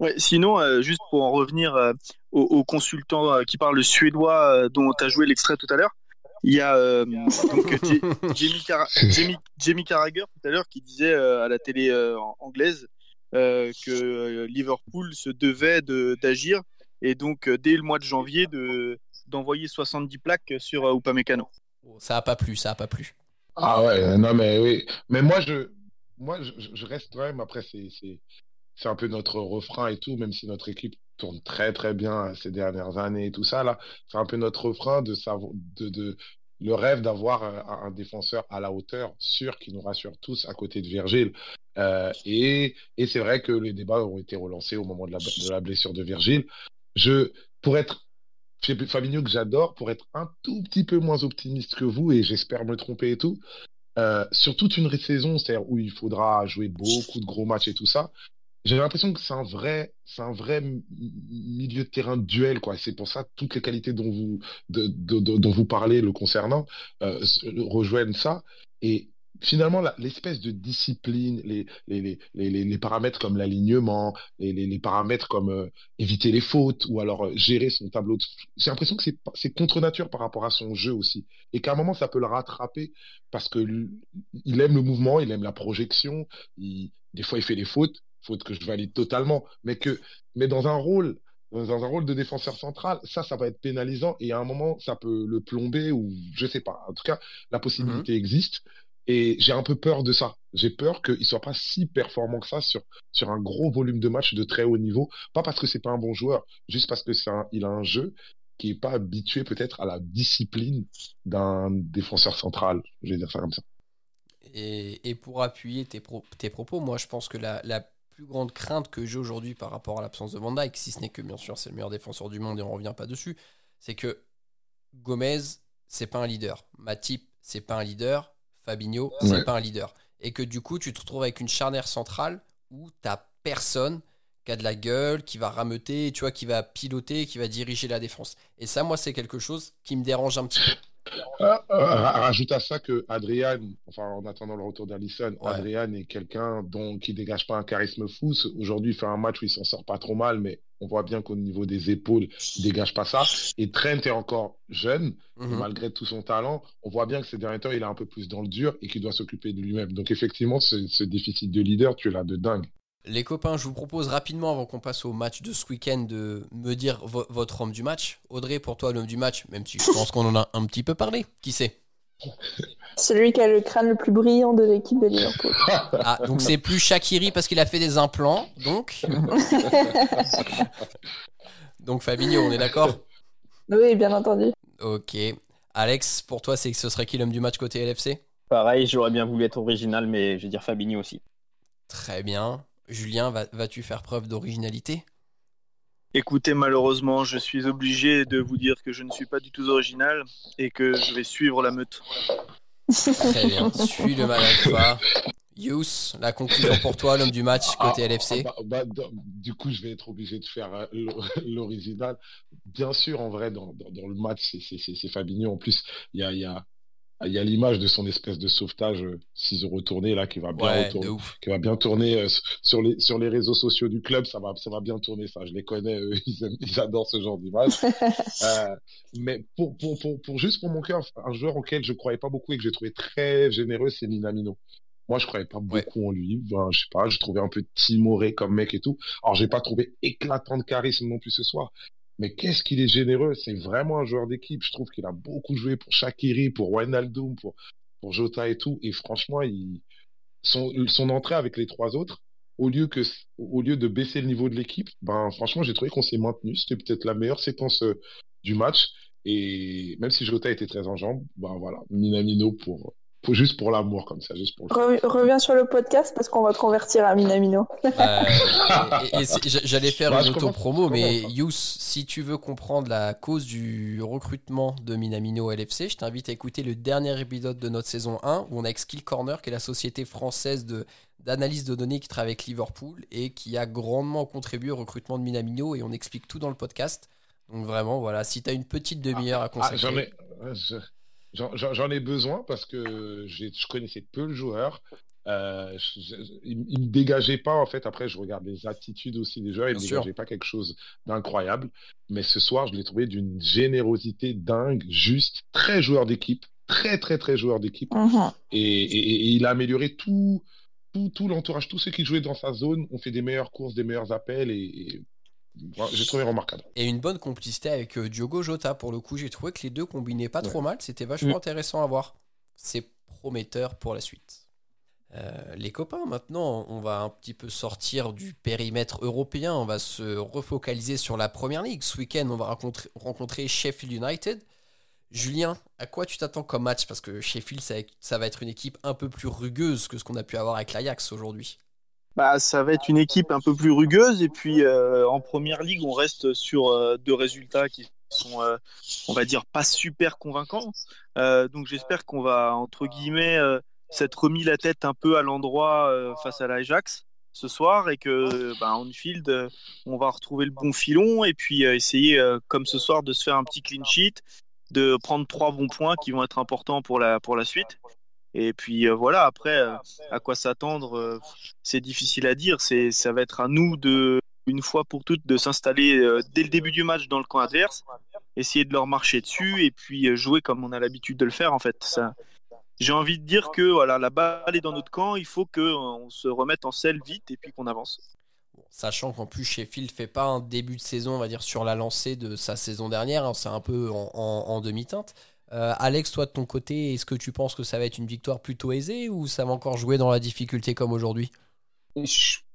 Ouais, sinon, euh, juste pour en revenir au, au, consultant qui parle le suédois dont tu as joué l'extrait tout à l'heure, il y a donc, Jamie, [LAUGHS] Jamie, Jamie, Carragher tout à l'heure qui disait à la télé anglaise euh, que euh, Liverpool se devait d'agir et donc euh, dès le mois de janvier de d'envoyer 70 plaques sur Upamecano. Oh, ça a pas plu, ça a pas plu. Ah ouais, non mais oui, mais moi je moi je, reste quand même après c'est c'est un peu notre refrain et tout, même si notre équipe tourne très très bien ces dernières années et tout ça là, c'est un peu notre refrain de savoir de, de le rêve d'avoir un, défenseur à la hauteur sûr qui nous rassure tous à côté de Virgile. Euh, et, et c'est vrai que les débats ont été relancés au moment de la, de la blessure de Virgile. Je, pour être Fabinho que j'adore, pour être un tout petit peu moins optimiste que vous, et j'espère me tromper et tout, euh, sur toute une saison, c'est-à-dire où il faudra jouer beaucoup de gros matchs et tout ça, j'ai l'impression que c'est un vrai, c'est un vrai milieu de terrain duel, quoi. C'est pour ça que toutes les qualités dont vous, de, dont vous parlez le concernant euh, rejoignent ça. Et finalement, l'espèce de discipline, les, les, les, les paramètres comme l'alignement, les, paramètres comme euh, éviter les fautes ou alors euh, gérer son tableau, de... j'ai l'impression que c'est contre nature par rapport à son jeu aussi. Et qu'à un moment, ça peut le rattraper parce que il aime le mouvement, il aime la projection, des fois il fait des fautes, fautes que je valide totalement, mais que mais dans un rôle dans un rôle de défenseur central, ça, ça va être pénalisant et à un moment, ça peut le plomber ou je sais pas. En tout cas, la possibilité mmh existe. Et j'ai un peu peur de ça. J'ai peur qu'il soit pas si performant que ça sur, sur un gros volume de match de très haut niveau. Pas parce que c'est pas un bon joueur, juste parce que c'est il a un jeu qui est pas habitué peut-être à la discipline d'un défenseur central. Je vais dire ça comme ça. Et, et pour appuyer tes, tes, propos, moi je pense que la, la plus grande crainte que j'ai aujourd'hui par rapport à l'absence de Van Dyke, si ce n'est que bien sûr c'est le meilleur défenseur du monde et on revient pas dessus, c'est que Gomez, c'est pas un leader. Matip, c'est pas un leader. Fabinho, c'est pas un leader. Et que du coup, tu te retrouves avec une charnière centrale où t'as personne qui a de la gueule, qui va rameuter, tu vois, qui va piloter, qui va diriger la défense. Et ça, moi, c'est quelque chose qui me dérange un petit peu. Ah, ah, rajoute à ça que Adrian, enfin en attendant le retour d'Alisson, Adrian est quelqu'un dont qui dégage pas un charisme fou. Aujourd'hui, il fait un match où il s'en sort pas trop mal, mais on voit bien qu'au niveau des épaules, il dégage pas ça. Et Trent est encore jeune, mhm. malgré tout son talent, on voit bien que ces derniers temps, il est un peu plus dans le dur et qu'il doit s'occuper de lui-même. Donc effectivement, ce, ce déficit de leader, tu es là de dingue. Les copains, je vous propose rapidement, avant qu'on passe au match de ce week-end, de me dire votre homme du match. Audrey, pour toi, l'homme du match, même si je pense qu'on en a un petit peu parlé. Qui c'est? Celui qui a le crâne le plus brillant de l'équipe de Liverpool. [LAUGHS] Ah, donc c'est plus Shakiri parce qu'il a fait des implants, donc. [LAUGHS] donc Fabinho, on est d'accord? Oui, bien entendu. Ok. Alex, pour toi, c'est que ce serait qui l'homme du match côté LFC Pareil, j'aurais bien voulu être original, mais je vais dire Fabinho aussi. Très bien. Julien, va- vas-tu faire preuve d'originalité? Écoutez, malheureusement, je suis obligé de vous dire que je ne suis pas du tout original et que je vais suivre la meute. Très bien. Suis le mal alpha. Yous, la conclusion pour toi, l'homme du match côté Ah, LFC ah, bah, bah, du coup, je vais être obligé de faire euh, l'o- [LAUGHS] l'original. Bien sûr, en vrai, dans, dans, dans le match, c'est- c'est c'est- c'est Fabinho. En plus, il y a, il y a, il y a l'image de son espèce de sauvetage euh, s'ils ont retourné là, qui va bien Ouais, retourner, qui va bien tourner euh, sur les sur les réseaux sociaux du club. Ça va ça va bien tourner. Ça, je les connais. eux, [LAUGHS] ils, aiment- ils adorent ce genre d'image. [LAUGHS] Euh, mais pour, pour, pour, pour juste pour mon cœur, un joueur auquel je croyais pas beaucoup et que j'ai trouvé très généreux, c'est Minamino. Moi, je croyais pas beaucoup en lui. Enfin, je sais pas, je trouvais un peu timoré comme mec et tout. Alors, j'ai pas trouvé éclatant de charisme non plus ce soir. Mais qu'est-ce qu'il est généreux. C'est vraiment un joueur d'équipe. Je trouve qu'il a beaucoup joué pour Shakiri, pour Wijnaldum, pour, pour Jota et tout. Et franchement, son, son entrée avec les trois autres, au lieu que, au lieu de baisser le niveau de l'équipe, ben, franchement, j'ai trouvé qu'on s'est maintenu. C'était peut-être la meilleure séquence euh, du match. Et même si Jota était très en jambes, ben voilà, Minamino pour, pour juste pour l'amour comme ça, juste pour Re- reviens sur le podcast parce qu'on va te convertir à Minamino. Euh, [LAUGHS] J'allais faire Bah, une auto-promo, mais commence, Yous, si tu veux comprendre la cause du recrutement de Minamino LFC, je t'invite à écouter le dernier épisode de notre saison 1 où on a avec Skill Corner, qui est la société française de d'analyse de données qui travaille avec Liverpool et qui a grandement contribué au recrutement de Minamino et on explique tout dans le podcast. Donc vraiment, voilà, si tu as une petite demi-heure à Ah, consacrer. je- j'en- ai besoin parce que je connaissais peu le joueur. Euh, je- je- il, il me dégageait pas en fait. Après, je regarde les attitudes aussi des joueurs. Il me sûr. dégageait pas quelque chose d'incroyable. Mais ce soir, je l'ai trouvé d'une générosité dingue, juste très joueur d'équipe, très très très joueur d'équipe. Mhm. Et, et- et il a amélioré tout, tout, tout l'entourage, tous ceux qui jouaient dans sa zone ont fait des meilleures courses, des meilleurs appels et, et j'ai trouvé remarquable. Et une bonne complicité avec euh, Diogo Jota. Pour le coup, j'ai trouvé que les deux combinaient pas trop mal. C'était vachement Mm. intéressant à voir. C'est prometteur pour la suite. Euh, les copains, maintenant, on va un petit peu sortir du périmètre européen. On va se refocaliser sur la première ligue. Ce week-end, on va rencontrer, rencontrer Sheffield United. Julien, à quoi tu t'attends comme match? Parce que Sheffield, ça, ça va être une équipe un peu plus rugueuse que ce qu'on a pu avoir avec l'Ajax aujourd'hui. Bah, ça va être une équipe un peu plus rugueuse et puis euh, en première ligue, on reste sur euh, deux résultats qui sont, euh, on va dire, pas super convaincants. Donc j'espère qu'on va entre guillemets s'être remis la tête un peu à l'endroit face à l'Ajax ce soir et que bah, en Anfield, euh, on va retrouver le bon filon et puis essayer comme ce soir de se faire un petit clean sheet, de prendre trois bons points qui vont être importants pour la pour la suite. Et puis euh, voilà, après, euh, à quoi s'attendre, euh, c'est difficile à dire. C'est, ça va être à nous de, une fois pour toutes, de s'installer dès le début du match dans le camp adverse, essayer de leur marcher dessus et puis jouer comme on a l'habitude de le faire en fait. J'ai envie de dire que voilà, la balle est dans notre camp, il faut qu'on se remette en selle vite et puis qu'on avance. Sachant qu'en plus Sheffield fait pas un début de saison, on va dire, sur la lancée de sa saison dernière, hein, c'est un peu en demi-teinte. Euh, Alex, toi de ton côté, est-ce que tu penses que ça va être une victoire plutôt aisée ou ça va encore jouer dans la difficulté comme aujourd'hui?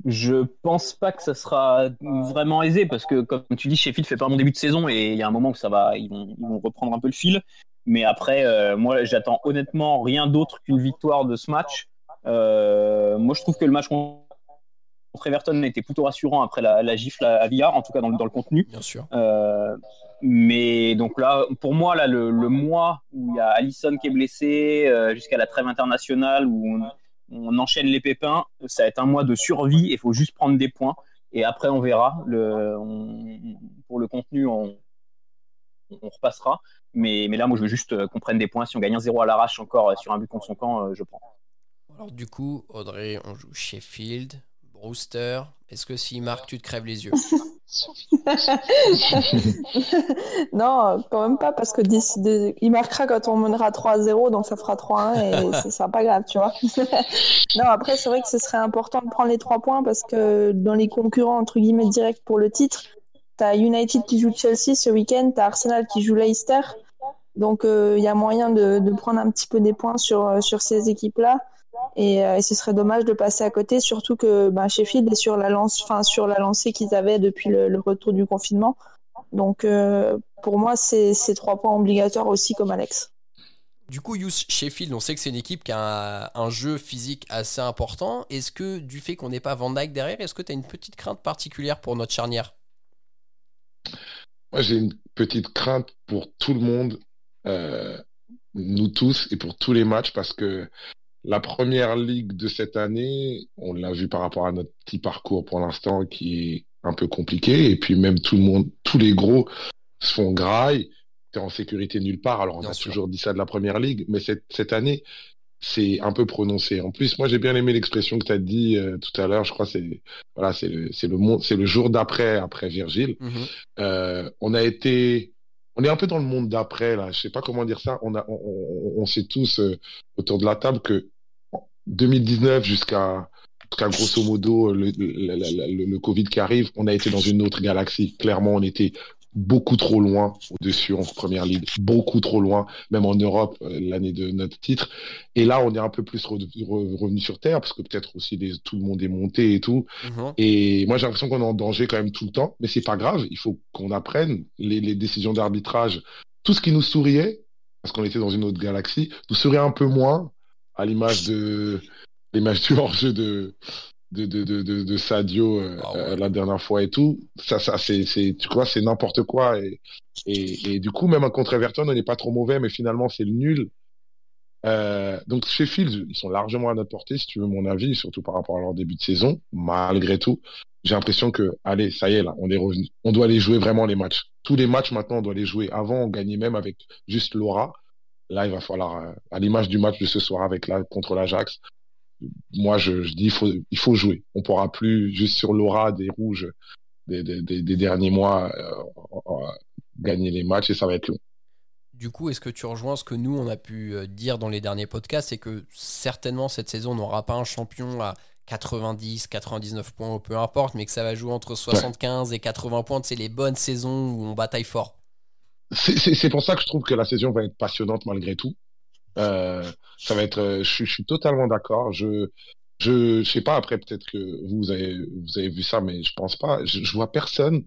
Je, pense pas que ça sera vraiment aisé parce que, comme tu dis, Sheffield fait pas bon début de saison et il y a un moment que ça va, ils vont, ils vont reprendre un peu le fil. Mais après, euh, moi, j'attends honnêtement rien d'autre qu'une victoire de ce match. Euh, moi, je trouve que le match contre Everton était plutôt rassurant après la, la gifle à, à Villar, en tout cas dans, le- dans le contenu. Bien sûr. Euh, mais donc là, pour moi, là, le, mois où il y a Allison qui est blessé, euh, jusqu'à la trêve internationale où on, enchaîne les pépins, ça va être un mois de survie. Il faut juste prendre des points et après on verra. Pour le contenu, on, repassera. Mais, là, moi, je veux juste euh, qu'on prenne des points. Si on gagne un 0 à l'arrache encore euh, sur un but contre son camp, je prends. Alors du coup, Audrey, on joue Sheffield, Brewster. Est-ce que s'il marque, tu te crèves les yeux [LAUGHS] non, quand même pas, parce que il marquera quand on mènera 3-0, donc ça fera 3-1 et [LAUGHS] ce sera pas grave, tu vois. [LAUGHS] non, après, c'est vrai que ce serait important de prendre les trois points parce que dans les concurrents, entre guillemets, directs pour le titre, t'as United qui joue Chelsea ce week-end, t'as Arsenal qui joue Leicester. Donc il y a moyen de, de, prendre un petit peu des points sur, sur ces équipes-là. Et, et, ce serait dommage de passer à côté, surtout que bah, Sheffield est sur la lance, enfin sur la lancée qu'ils avaient depuis le, le, retour du confinement. Donc pour moi, c'est trois points obligatoires aussi comme Alex. Du coup, Youth Sheffield, on sait que c'est une équipe qui a un, jeu physique assez important. Est-ce que du fait qu'on n'ait pas Van Dyke derrière, est-ce que tu as une petite crainte particulière pour notre charnière? Moi, j'ai une petite crainte pour tout le monde, euh, nous tous, et pour tous les matchs, parce que la première ligue de cette année, on l'a vu par rapport à notre petit parcours pour l'instant qui est un peu compliqué, et puis même tout le monde, tous les gros se font graille t'es en sécurité nulle part. Alors, on a toujours dit ça de la première ligue, mais cette, cette année, c'est un peu prononcé. En plus, moi, j'ai bien aimé l'expression que tu as dit euh, tout à l'heure. Je crois c'est voilà, c'est le c'est le c'est le jour d'après après Virgile. Mhm. euh, on a été on est un peu dans le monde d'après là. Je sais pas comment dire ça. On a on, on, sait tous euh, autour de la table que 2019 jusqu'à jusqu'à grosso modo le, le, le, le, Covid qui arrive, on a été dans une autre galaxie. Clairement, on était beaucoup trop loin au-dessus en première ligue, beaucoup trop loin, même en Europe euh, l'année de notre titre. Et là, on est un peu plus revenu sur terre parce que peut-être aussi tout le monde est monté et tout. Mhm. Et moi, j'ai l'impression qu'on est en danger quand même tout le temps, mais c'est pas grave. Il faut qu'on apprenne les, les décisions d'arbitrage, tout ce qui nous souriait parce qu'on était dans une autre galaxie, nous souriait un peu moins à l'image de l'image du hors-jeu de de, de, de, de, Sadio euh, Ah ouais. euh, la dernière fois et tout. Ça, ça c'est, c'est, tu vois, c'est n'importe quoi. Et, et, et du coup, même un contre Everton, on n'est pas trop mauvais, mais finalement, c'est le nul. Euh, donc, Sheffield, ils sont largement à notre portée, si tu veux mon avis, surtout par rapport à leur début de saison. Malgré tout, j'ai l'impression que, allez, ça y est, là, on est revenu. On doit aller jouer vraiment les matchs. Tous les matchs, maintenant, on doit les jouer. Avant, on gagnait même avec juste Laura. Là, il va falloir, euh, à l'image du match de ce soir avec la, contre l'Ajax, moi, je, je dis, il faut, il faut jouer. On pourra plus juste sur l'aura des rouges des, des, des, des derniers mois euh, gagner les matchs et ça va être long. Du coup, est-ce que tu rejoins ce que nous, on a pu euh, dire dans les derniers podcasts C'est que certainement, cette saison, on n'aura pas un champion à 90, 99 points, peu importe, mais que ça va jouer entre 75 ouais. et 80 points. C'est les bonnes saisons où on bataille fort. C'est pour ça que je trouve que la saison va être passionnante malgré tout. Euh, ça va être, je, je suis totalement d'accord. Je, je, je sais pas. Après, peut-être que vous avez, vous avez vu ça, mais je pense pas. Je, je vois personne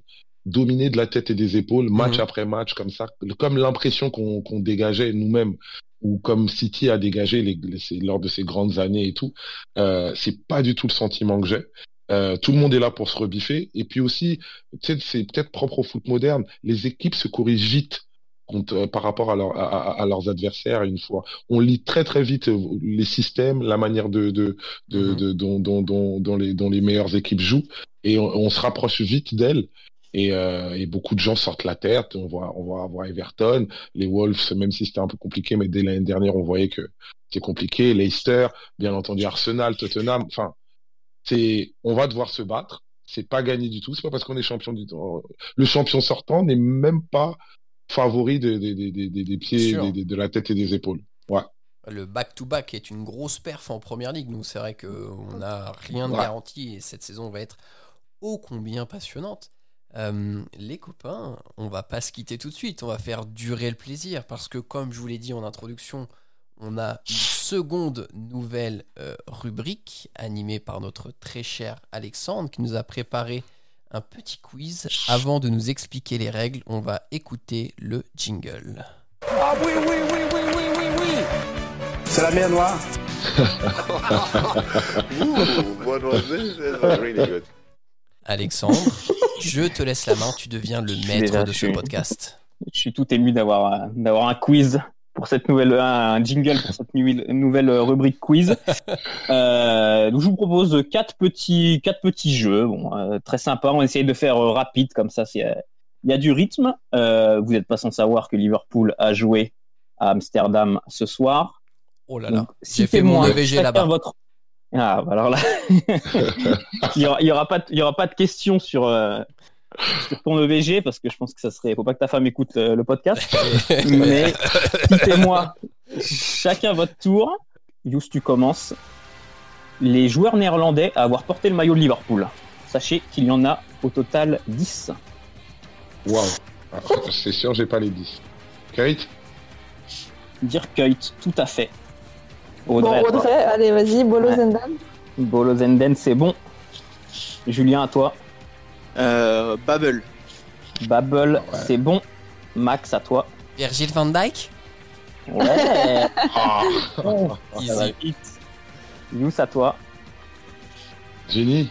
dominer de la tête et des épaules, match mmh. après match, comme ça, comme l'impression qu'on qu dégageait nous-mêmes ou comme City a dégagé les, les, lors de ses grandes années et tout. Euh, c'est pas du tout le sentiment que j'ai. Euh, tout le monde est là pour se rebiffer. Et puis aussi, c'est peut-être propre au foot moderne. Les équipes se corrigent vite contre, par rapport à, leur, à, à, leurs adversaires une fois. On lit très très vite les systèmes, la manière de, de, de, Mmh. de dont, dont, dont, dont, les, dont les meilleures équipes jouent et on, on se rapproche vite d'elles. Et, euh, et, beaucoup de gens sortent la tête. On va, on va avoir Everton, les Wolves, même si c'était un peu compliqué, mais dès l'année dernière, on voyait que c'était compliqué. Leicester, bien entendu Arsenal, Tottenham. Enfin, c'est, on va devoir se battre. C'est pas gagné du tout. C'est pas parce qu'on est champion du tout. Le champion sortant n'est même pas favori des de, de, de, de, pieds, de, la tête et des épaules. Ouais. Le back-to-back -back est une grosse perf en première ligue. Nous, c'est vrai qu'on n'a rien de ouais. garanti et cette saison va être ô combien passionnante. Euh, les copains, on va pas se quitter tout de suite, on va faire durer le plaisir parce que comme je vous l'ai dit en introduction, on a une seconde nouvelle euh, rubrique animée par notre très cher Alexandre qui nous a préparé un petit quiz. Avant de nous expliquer les règles, on va écouter le jingle. Ah oui, oui, oui, oui, oui, oui, oui C'est la [LAUGHS] mer Noire. Alexandre, je te laisse la main, tu deviens le maître de ce podcast. Je suis tout ému d'avoir d'avoir un quiz pour cette nouvelle un jingle pour cette nouvelle rubrique quiz. [LAUGHS] euh, donc je vous propose quatre petits quatre petits jeux, bon euh, très sympa. On va essayer de faire euh, rapide comme ça. Il y a du rythme. Vous n'êtes pas sans savoir que Liverpool a joué à Amsterdam ce soir. Oh là là, j'ai fait mon EVG là-bas. Votre... Ah, bah alors là, [LAUGHS] il y aura, il y aura pas, il y aura pas de questions sur, [LAUGHS] euh, sur ton EVG parce que je pense que ça serait, faut pas que ta femme écoute euh, le podcast. [LAUGHS] Mais [LAUGHS] citez-moi chacun votre tour. Yous, tu commences. Les joueurs néerlandais à avoir porté le maillot de Liverpool. Sachez qu'il y en a au total 10. Waouh, c'est sûr, j'ai pas les 10. Kate Dirk tout à fait. Bon, Audrey, toi. Audrey, allez, vas-y, Bolo Ouais. Zendam. Bolo Zenden, c'est bon. Julien, à toi. Euh, Babel. Babel, c'est bon. Max, à toi. Virgil van Dijk Ouais. [LAUGHS] Ah, va Easy. Yous, à toi. Jenny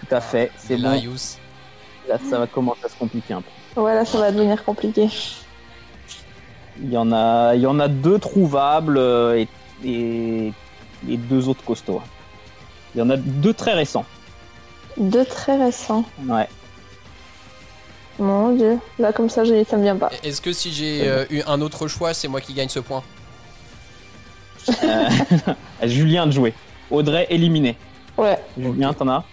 Tout à fait, c'est bon. Yous. Là, ça va commencer à se compliquer un peu. Ouais, là, ça va devenir compliqué. Il y en a, il y en a deux trouvables euh, et, et, et deux autres costauds. Il y en a deux très récents. Deux très récents. Ouais. Mon dieu. Là, comme ça, j'ai- ça me vient pas. Est-ce que si j'ai euh, eu un autre choix, c'est moi qui gagne ce point? [LAUGHS] Euh, Julien de jouer. Audrey éliminé. Ouais. Julien, t'en as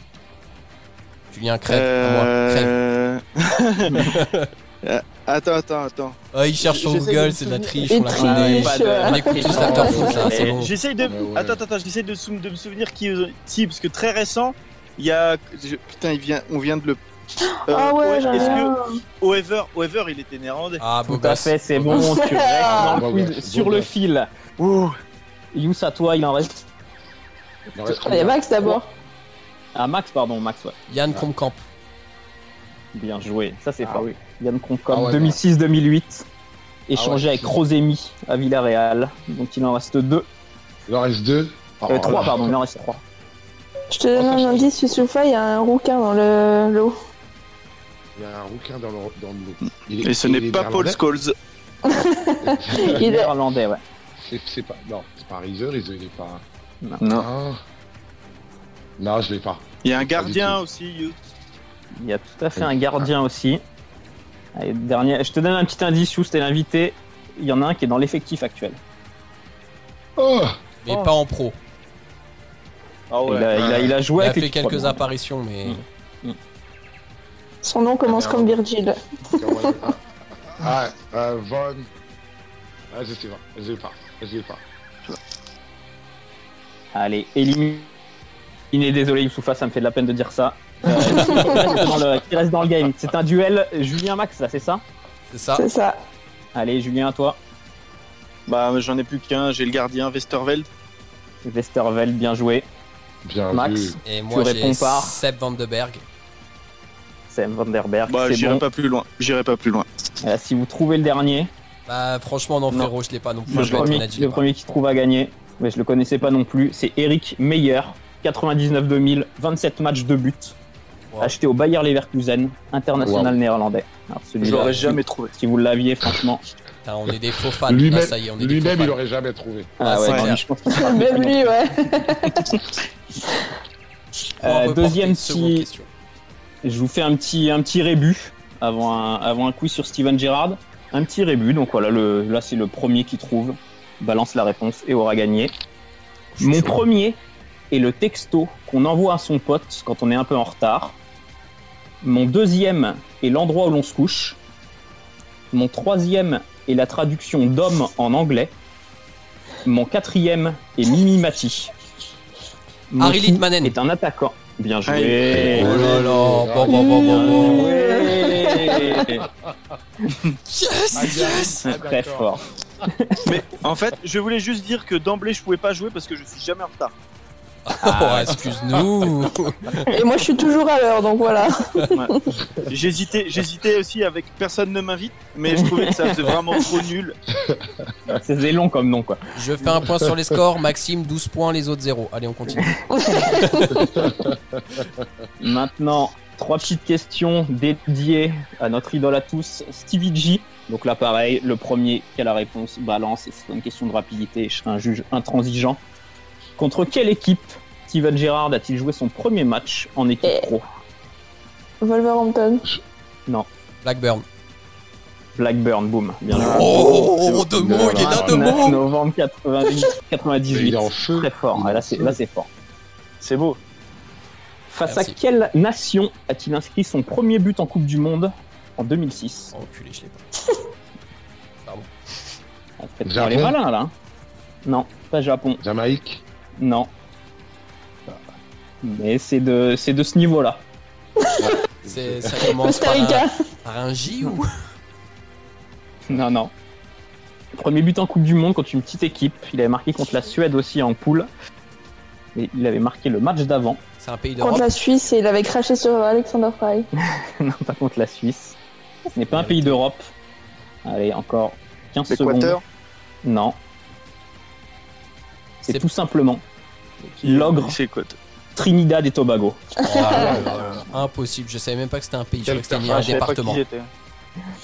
Julien crève, crève. Euh... [LAUGHS] Euh, attends, attends, attends. Ah, il cherche sur Google, c'est de la triche, Et on la triche, de- euh, On écoute tous l'afterfoot là, c'est bon. J'essaye de. Ouais. Attends, attends, attends, j'essaie de, me souvenir qui, qui, parce que très récent, il y a. je- Putain, il vient, on vient de le. Euh, [GASPS] ah ouais, j'en ai Est-ce un. que Oever, Oever, il était néerlandais Ah, beau Tout à fait, c'est bon. Tu restes dans Beau [LAUGHS] le quiz gosse, sur le gosse. fil. Ouh. Yous, à toi, il en reste? Il en reste Allez, combien Max d'abord. Ah, Max, pardon, Max, ouais. Yann Kromkamp. Bien joué. Ça, c'est Ah fort. oui. Yann Concom, Ah ouais, 2006-2008. Échangé ouais, avec Rosemi à Villarreal. Donc, il en reste deux. Il en reste deux. Euh, Oh, trois, là. pardon, il en reste trois. Je te donne un indice, Youssoupha, il y a un rouquin dans le l'eau. Il y a un rouquin dans le, dans. Il est- Et ce n'est est pas Paul Scholes. [LAUGHS] Il est- Néerlandais, ouais. C'est c'est pas. Non, c'est pas Rizer, Rizer, il est pas. Non. Ah. Non, je l'ai pas. Il y a un gardien aussi. you. Il y a tout à fait un gardien aussi. Allez, dernier. Je te donne un petit indice, Youss, t'es l'invité. Il y en a un qui est dans l'effectif actuel. Oh Mais pas en pro. Ah il, a, il, a, il a joué Il a avec fait quelques apparitions, mais. Mm. Son nom commence [LAUGHS] Ah, comme Virgil. Il- Ah, ah, euh, Von. Ah, je sais pas. Je l'ai pas. Je l'ai pas. Allez, éliminé. Désolé, Youssoufa, ça me fait de la peine de dire ça. [LAUGHS] Euh, qui, reste dans le, qui reste dans le game. C'est un duel Julien-Max, là, c'est ça? C'est ça. C'est ça. Allez, Julien, à toi. Bah, j'en ai plus qu'un. J'ai le gardien Westerveld. Westerveld, bien joué. Bien Max. vu. Et moi, j'ai réponds par Seb Van de Berg. Bah, j'irai bon. pas plus loin. J'irai pas plus loin. Euh, si vous trouvez le dernier, Bah, franchement, non, Non. frérot, je l'ai pas non plus. le, premier, honnête, je l'ai le pas. premier qui trouve à gagner, mais je le connaissais pas non plus, c'est Eric Meyer, 99-2000, 27 matchs de but, Wow. acheté au Bayer Leverkusen, international néerlandais. Je l'aurais jamais trouvé. Si vous l'aviez, franchement. Putain, on est des faux fans. Lui-même, ça y est, on est des lui-même, faux il aurait jamais trouvé. Ah, Ah, ouais, non, je pense [LAUGHS] Même lui, ouais. [LAUGHS] Euh, deuxième petit-. Je vous fais un petit, un petit rébut avant un, avant un quiz sur Steven Gerrard. Un petit rébut, donc voilà, le, là c'est le premier qui trouve, balance la réponse et aura gagné. Mon premier est le texto qu'on envoie à son pote quand on est un peu en retard. Mon deuxième est l'endroit où l'on se couche. Mon troisième est la traduction d'homme en anglais. Mon quatrième est Mimi Mati. Mon Harry Litmanen. est un attaquant. Bien Oh joué. là là, bon, bon, bon, bon, bon. [LAUGHS] Yes, yes Très fort. [LAUGHS] Mais en fait, je voulais juste dire que d'emblée, je pouvais pas jouer parce que je suis jamais en retard. [LAUGHS] Oh, excuse-nous Et moi, je suis toujours à l'heure, donc voilà. J'hésitais, j'hésitais aussi avec personne ne m'invite, mais je trouvais que ça faisait vraiment trop nul. C'est long comme nom, quoi. Je fais un point sur les scores. Maxime, 12 points, les autres 0. Allez, on continue. [LAUGHS] Maintenant, trois petites questions dédiées à notre idole à tous, Stevie G. Donc là, pareil, le premier qui a la réponse balance et c'est une question de rapidité. Je serai un juge intransigeant. Contre quelle équipe Steven Gerrard a-t-il joué son premier match en équipe Eh. pro Wolverhampton. Blackburn. Blackburn, boom. Bien joué. Oh, deux mots, il est là, deux 29 mots novembre 98. [LAUGHS] Il est en feu. Très fort. Ouais, là, c'est là, c'est fort. C'est beau. Face Merci. à quelle nation a-t-il inscrit son premier but en Coupe du Monde en 2006 Oh, enculé, je l'ai pas. [LAUGHS] Ah, faites Japon. les malins là. hein. Non, pas Japon. Jamaïque. Non. Mais c'est de, c'est de ce niveau-là. C'est- Ça commence Costa par Rica. un, par un J ou? [LAUGHS] Non, non. Premier but en Coupe du Monde contre une petite équipe. Il avait marqué contre la Suède aussi en poule. Et il avait marqué le match d'avant. C'est un pays Contre d'Europe? la Suisse et il avait craché sur Alexander Fry. [LAUGHS] non, pas contre la Suisse. Ce n'est pas un pays d'Europe. Allez, encore 15 secondes. L'Équateur Non. C'est tout simplement l'ogre Trinidad et Tobago. Oh là là là. Impossible, je savais même pas que c'était un pays, je savais que c'était Ah, un département. Je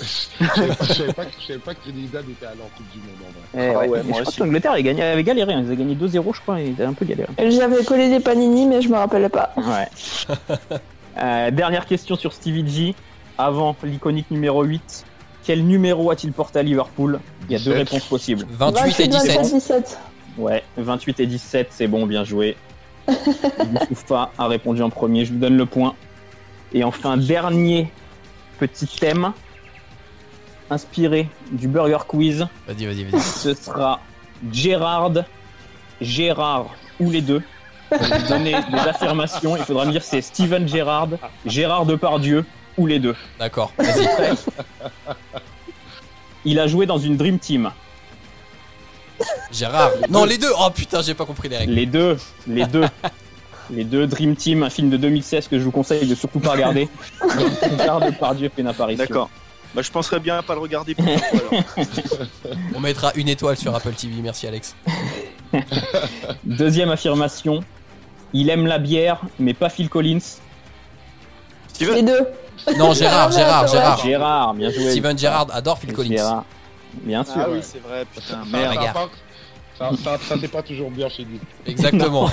savais pas- [LAUGHS] je savais pas, que- je savais pas que Trinidad était en Coupe du Monde en vrai. Eh Ah ouais, ouais, mais moi je crois aussi. que l'Angleterre avait, gagné- avait galéré. hein. Ils avaient gagné 2-0, je crois. et Ils avaient un peu galéré. J'avais collé des panini, mais je me rappelais pas. Ouais. [LAUGHS] Euh, dernière question sur Stevie G. Avant l'iconique numéro 8, quel numéro a-t-il porté à Liverpool? Il y a deux 17. réponses possibles. 28 et 27, 17. 17. Ouais, 28 et 17, c'est bon, bien joué. Youssoufa a répondu en premier, je lui donne le point. Et enfin, dernier petit thème, inspiré du Burger Quiz, Vas-y, vas-y, vas-y. ce sera Gérard, Gérard ou les deux. Je vais vous donner des affirmations, il faudra me dire c'est Steven Gérard, Gérard Depardieu ou les deux. D'accord, vas-y. Il a joué dans une Dream Team. Gérard. Non, les deux. Oh putain, j'ai pas compris les règles. Les deux, les deux. [LAUGHS] Les deux Dream Team, un film de 2016 que je vous conseille de surtout pas regarder. [LAUGHS] Gérard Depardieu fait une apparition. D'accord. Bah, je penserais bien à pas le regarder pour alors. [LAUGHS] On mettra une étoile sur Apple TV, merci Alex. Deuxième affirmation. Il aime la bière, mais pas Phil Collins. Les Steven deux. Non, Gérard, Gérard. Gérard. Gérard, bien joué. Steven Gerrard adore Phil Collins. Gérard, bien sûr. Ah oui, c'est vrai, putain, Ça, merde. ça, ça, ça, c'est pas toujours bien chez lui. Exactement.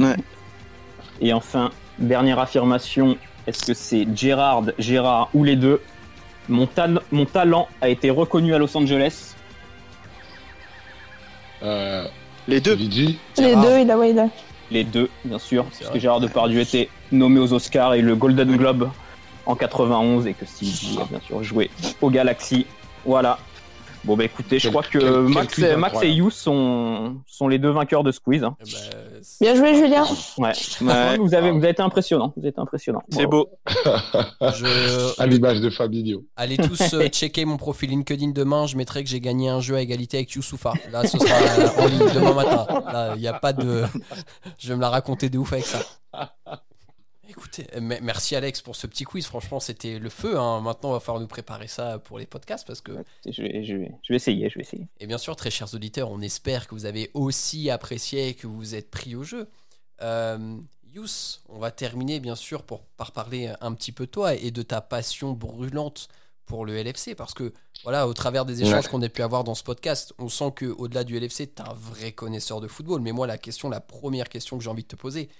[LAUGHS] Et enfin, dernière affirmation. Est-ce que c'est Gérard, Gérard ou les deux? Mon, tal- mon talent a été reconnu à Los Angeles. Euh, Les deux. Luigi, Les deux, il a, ouais, il a. Les deux, bien sûr, puisque vrai. Gérard Depardieu était nommé aux Oscars et le Golden Globe en 91 et que Steve a bien sûr joué au Galaxy. Voilà. Bon bah écoutez, je Quel- crois que quel- quel Max, quiz Max et incroyable. You sont, sont les deux vainqueurs de quiz. hein. Eh ben, Bien joué, Julien. Ouais. [LAUGHS] Ouais. vous, avez, vous avez été impressionnant. Vous avez été impressionnant. C'est beau. je... à l'image de Fabinho. Allez tous euh, [LAUGHS] checker mon profil LinkedIn demain. Je mettrai que j'ai gagné un jeu à égalité avec Youssoufa. Là, ce sera euh, en ligne demain matin. Là, il n'y a pas de. [LAUGHS] Je vais me la raconter de ouf avec ça. Écoutez, euh, me- merci Alex pour ce petit quiz. Franchement, c'était le feu. hein. Maintenant, on va falloir nous préparer ça pour les podcasts parce que Je vais, je, vais, je vais essayer, je vais essayer. Et bien sûr, très chers auditeurs, on espère que vous avez aussi apprécié et que vous vous êtes pris au jeu. Euh, Yous, on va terminer bien sûr pour, par parler un petit peu de toi et de ta passion brûlante pour le LFC parce que voilà, au travers des échanges Ouais. qu'on a pu avoir dans ce podcast, on sent que au-delà du LFC, tu es un vrai connaisseur de football. Mais moi, la question, la première question que j'ai envie de te poser,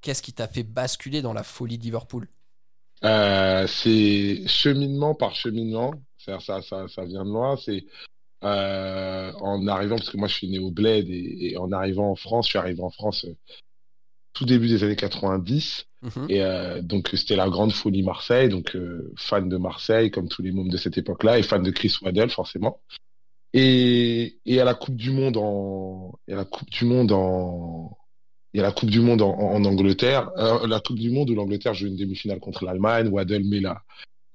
qu'est-ce qui t'a fait basculer dans la folie de Liverpool? Euh, c'est cheminement par cheminement. C'est-à-dire, Ça, ça, ça vient de loin. C'est euh, en arrivant, parce que moi je suis né au Bled et, et en arrivant en France, je suis arrivé en France euh, tout début des années 90. Mhm. Et euh, donc c'était la grande folie Marseille, donc fan de Marseille comme tous les mômes de cette époque-là et fan de Chris Waddell forcément. Et, et à la Coupe du Monde en et à la Coupe du Monde en il y a la Coupe du Monde en, Angleterre, Euh, la Coupe du Monde où l'Angleterre joue une demi-finale contre l'Allemagne, Waddell met la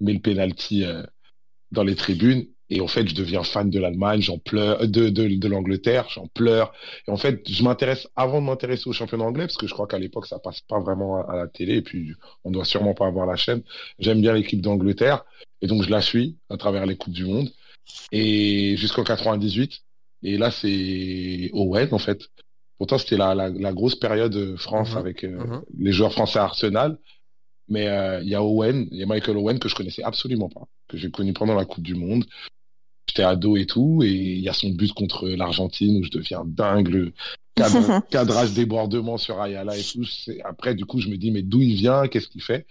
met le penalty euh, dans les tribunes. Et en fait je deviens fan de l'Allemagne, j'en pleure de de, de l'Angleterre, j'en pleure. Et en fait je m'intéresse avant de m'intéresser au championnat anglais parce que je crois qu'à l'époque ça passe pas vraiment à, à la télé et puis on doit sûrement pas avoir la chaîne. J'aime bien l'équipe d'Angleterre. Et donc je la suis à travers les coupes du monde. Et jusqu'en 98 et là c'est Owen en fait. Pourtant c'était la, la, la grosse période euh, France Mhm. avec euh, Mhm. les joueurs français à Arsenal. Mais euh, il y a Owen, il y a Michael Owen que je connaissais absolument pas, que j'ai connu pendant la Coupe du Monde. J'étais ado et tout, et il y a son but contre l'Argentine où je deviens dingue, le cadre- [LAUGHS] cadrage débordement sur Ayala et tout. Après, du coup, je me dis, mais d'où il vient, qu'est-ce qu'il fait?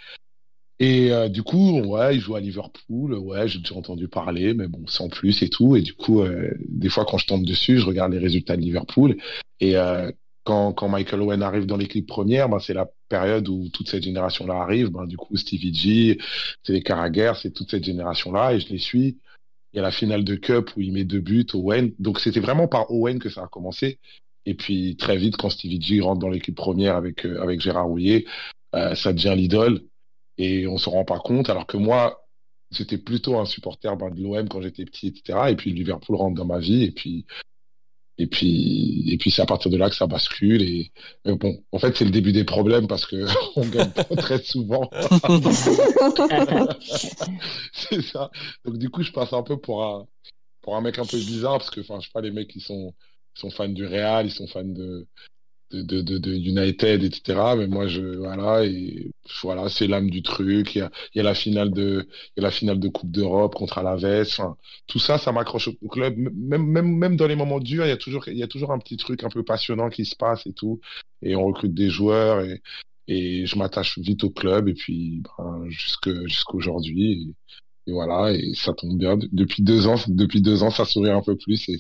Et euh, du coup, ouais, il joue à Liverpool, ouais, j'ai déjà entendu parler, mais bon, sans plus et tout. Et du coup, euh, des fois, quand je tombe dessus, je regarde les résultats de Liverpool. Et euh, quand, quand Michael Owen arrive dans l'équipe première, ben, c'est la période où toute cette génération-là arrive. Ben, du coup, Stevie G, c'est les Carragher, c'est toute cette génération-là, et je les suis. Il y a la finale de Cup où il met deux buts, Owen. Donc c'était vraiment par Owen que ça a commencé. Et puis très vite, quand Stevie G rentre dans l'équipe première avec, avec Gérard Rouillet, ça devient l'idole. Et on se rend pas compte. Alors que moi, c'était plutôt un supporter ben, de l'OM quand j'étais petit, etc. Et puis Liverpool rentre dans ma vie et puis et puis et puis c'est à partir de là que ça bascule et, bon en fait c'est le début des problèmes parce que [LAUGHS] on gagne pas très souvent [LAUGHS] c'est ça donc du coup je passe un peu pour un pour un mec un peu bizarre parce que enfin je sais pas les mecs qui sont ils sont fans du Real ils sont fans de de, de, de United, etc. Mais moi, je voilà voilà, c'est l'âme du truc. Il y a, il y a la finale de, il y a la finale de Coupe d'Europe contre Alaves. Enfin, tout ça, ça m'accroche au club. Même, même, même dans les moments durs, il y a toujours, il y a toujours un petit truc un peu passionnant qui se passe et tout. Et on recrute des joueurs et et je m'attache vite au club et puis ben, jusque jusqu'aujourd'hui et voilà, et ça tombe bien. Depuis deux ans, depuis deux ans, ça sourit un peu plus et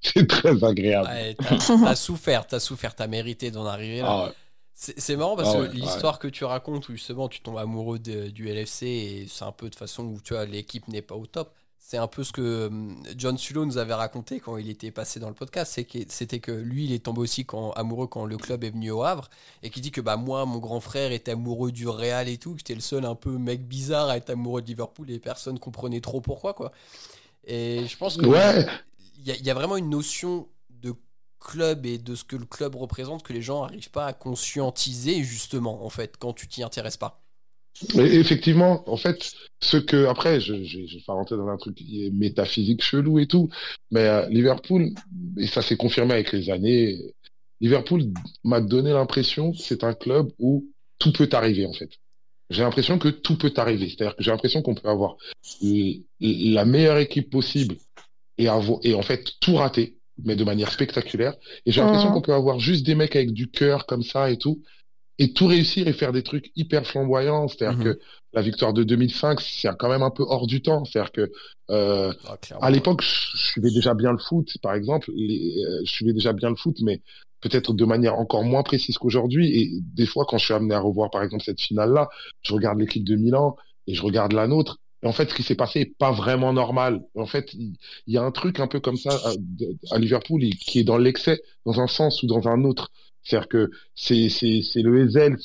c'est [LAUGHS] très agréable. Ouais, t'as souffert, t'as souffert, t'as mérité d'en arriver là. Ah c'est marrant parce ah que l'histoire que tu racontes où justement tu tombes amoureux du LFC et c'est un peu de façon où tu vois l'équipe n'est pas au top. C'est un peu ce que hum, John Sulo nous avait raconté quand il était passé dans le podcast. C'était que lui, il est tombé aussi quand, amoureux quand le club est venu au Havre et qui dit que bah, moi, mon grand frère était amoureux du Real et tout, que j'étais le seul un peu mec bizarre à être amoureux de Liverpool et personne comprenait trop pourquoi. quoi. Et je pense que il y, a vraiment une notion de club et de ce que le club représente que les gens n'arrivent pas à conscientiser justement en fait quand tu t'y intéresses pas. Effectivement, en fait, ce que après, je, je, je vais pas rentrer dans un truc qui est métaphysique chelou et tout, mais euh, Liverpool, et ça s'est confirmé avec les années, Liverpool m'a donné l'impression que c'est un club où tout peut arriver en fait. J'ai l'impression que tout peut arriver, c'est-à-dire que j'ai l'impression qu'on peut avoir la meilleure équipe possible et en fait tout rater, mais de manière spectaculaire. Et j'ai l'impression qu'on peut avoir juste des mecs avec du cœur comme ça et tout, et tout réussir et faire des trucs hyper flamboyants. C'est-à-dire mhm. que la victoire de 2005, c'est quand même un peu hors du temps. C'est-à-dire que euh, ah, à l'époque, je, suivais déjà bien le foot, par exemple. Euh, je suivais déjà bien le foot, mais peut-être de manière encore moins précise qu'aujourd'hui. Et des fois, quand je suis amené à revoir, par exemple, cette finale-là, je regarde l'équipe de Milan et je regarde la nôtre. Et en fait, ce qui s'est passé est pas vraiment normal. En fait, il y, a un truc un peu comme ça à, à Liverpool qui est dans l'excès, dans un sens ou dans un autre. C'est-à-dire que c'est le Ezel,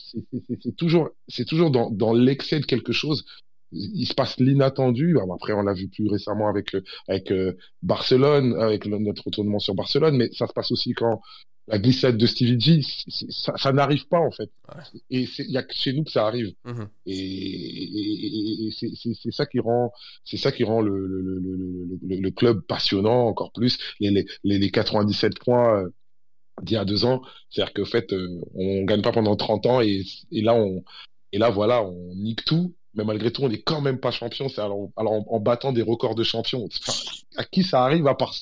c'est toujours toujours dans dans l'excès de quelque chose. Il se passe l'inattendu. Après, on l'a vu plus récemment avec avec euh, Barcelone, avec notre retournement sur Barcelone, mais ça se passe aussi quand la glissade de Stevie G, ça, ça n'arrive pas en fait. Et il y a que chez nous que ça arrive. Mmh et, et, et c'est ça qui rend, c'est ça qui rend le, le, le, le, club passionnant encore plus. Les, les, les 97 points euh, d'il y a deux ans. C'est-à-dire qu'en fait, euh, on gagne pas pendant 30 ans et, là, on, et là, voilà, on nique tout. Mais malgré tout, on n'est quand même pas champion. C'est alors, alors en, battant des records de champions. à qui ça arrive à part,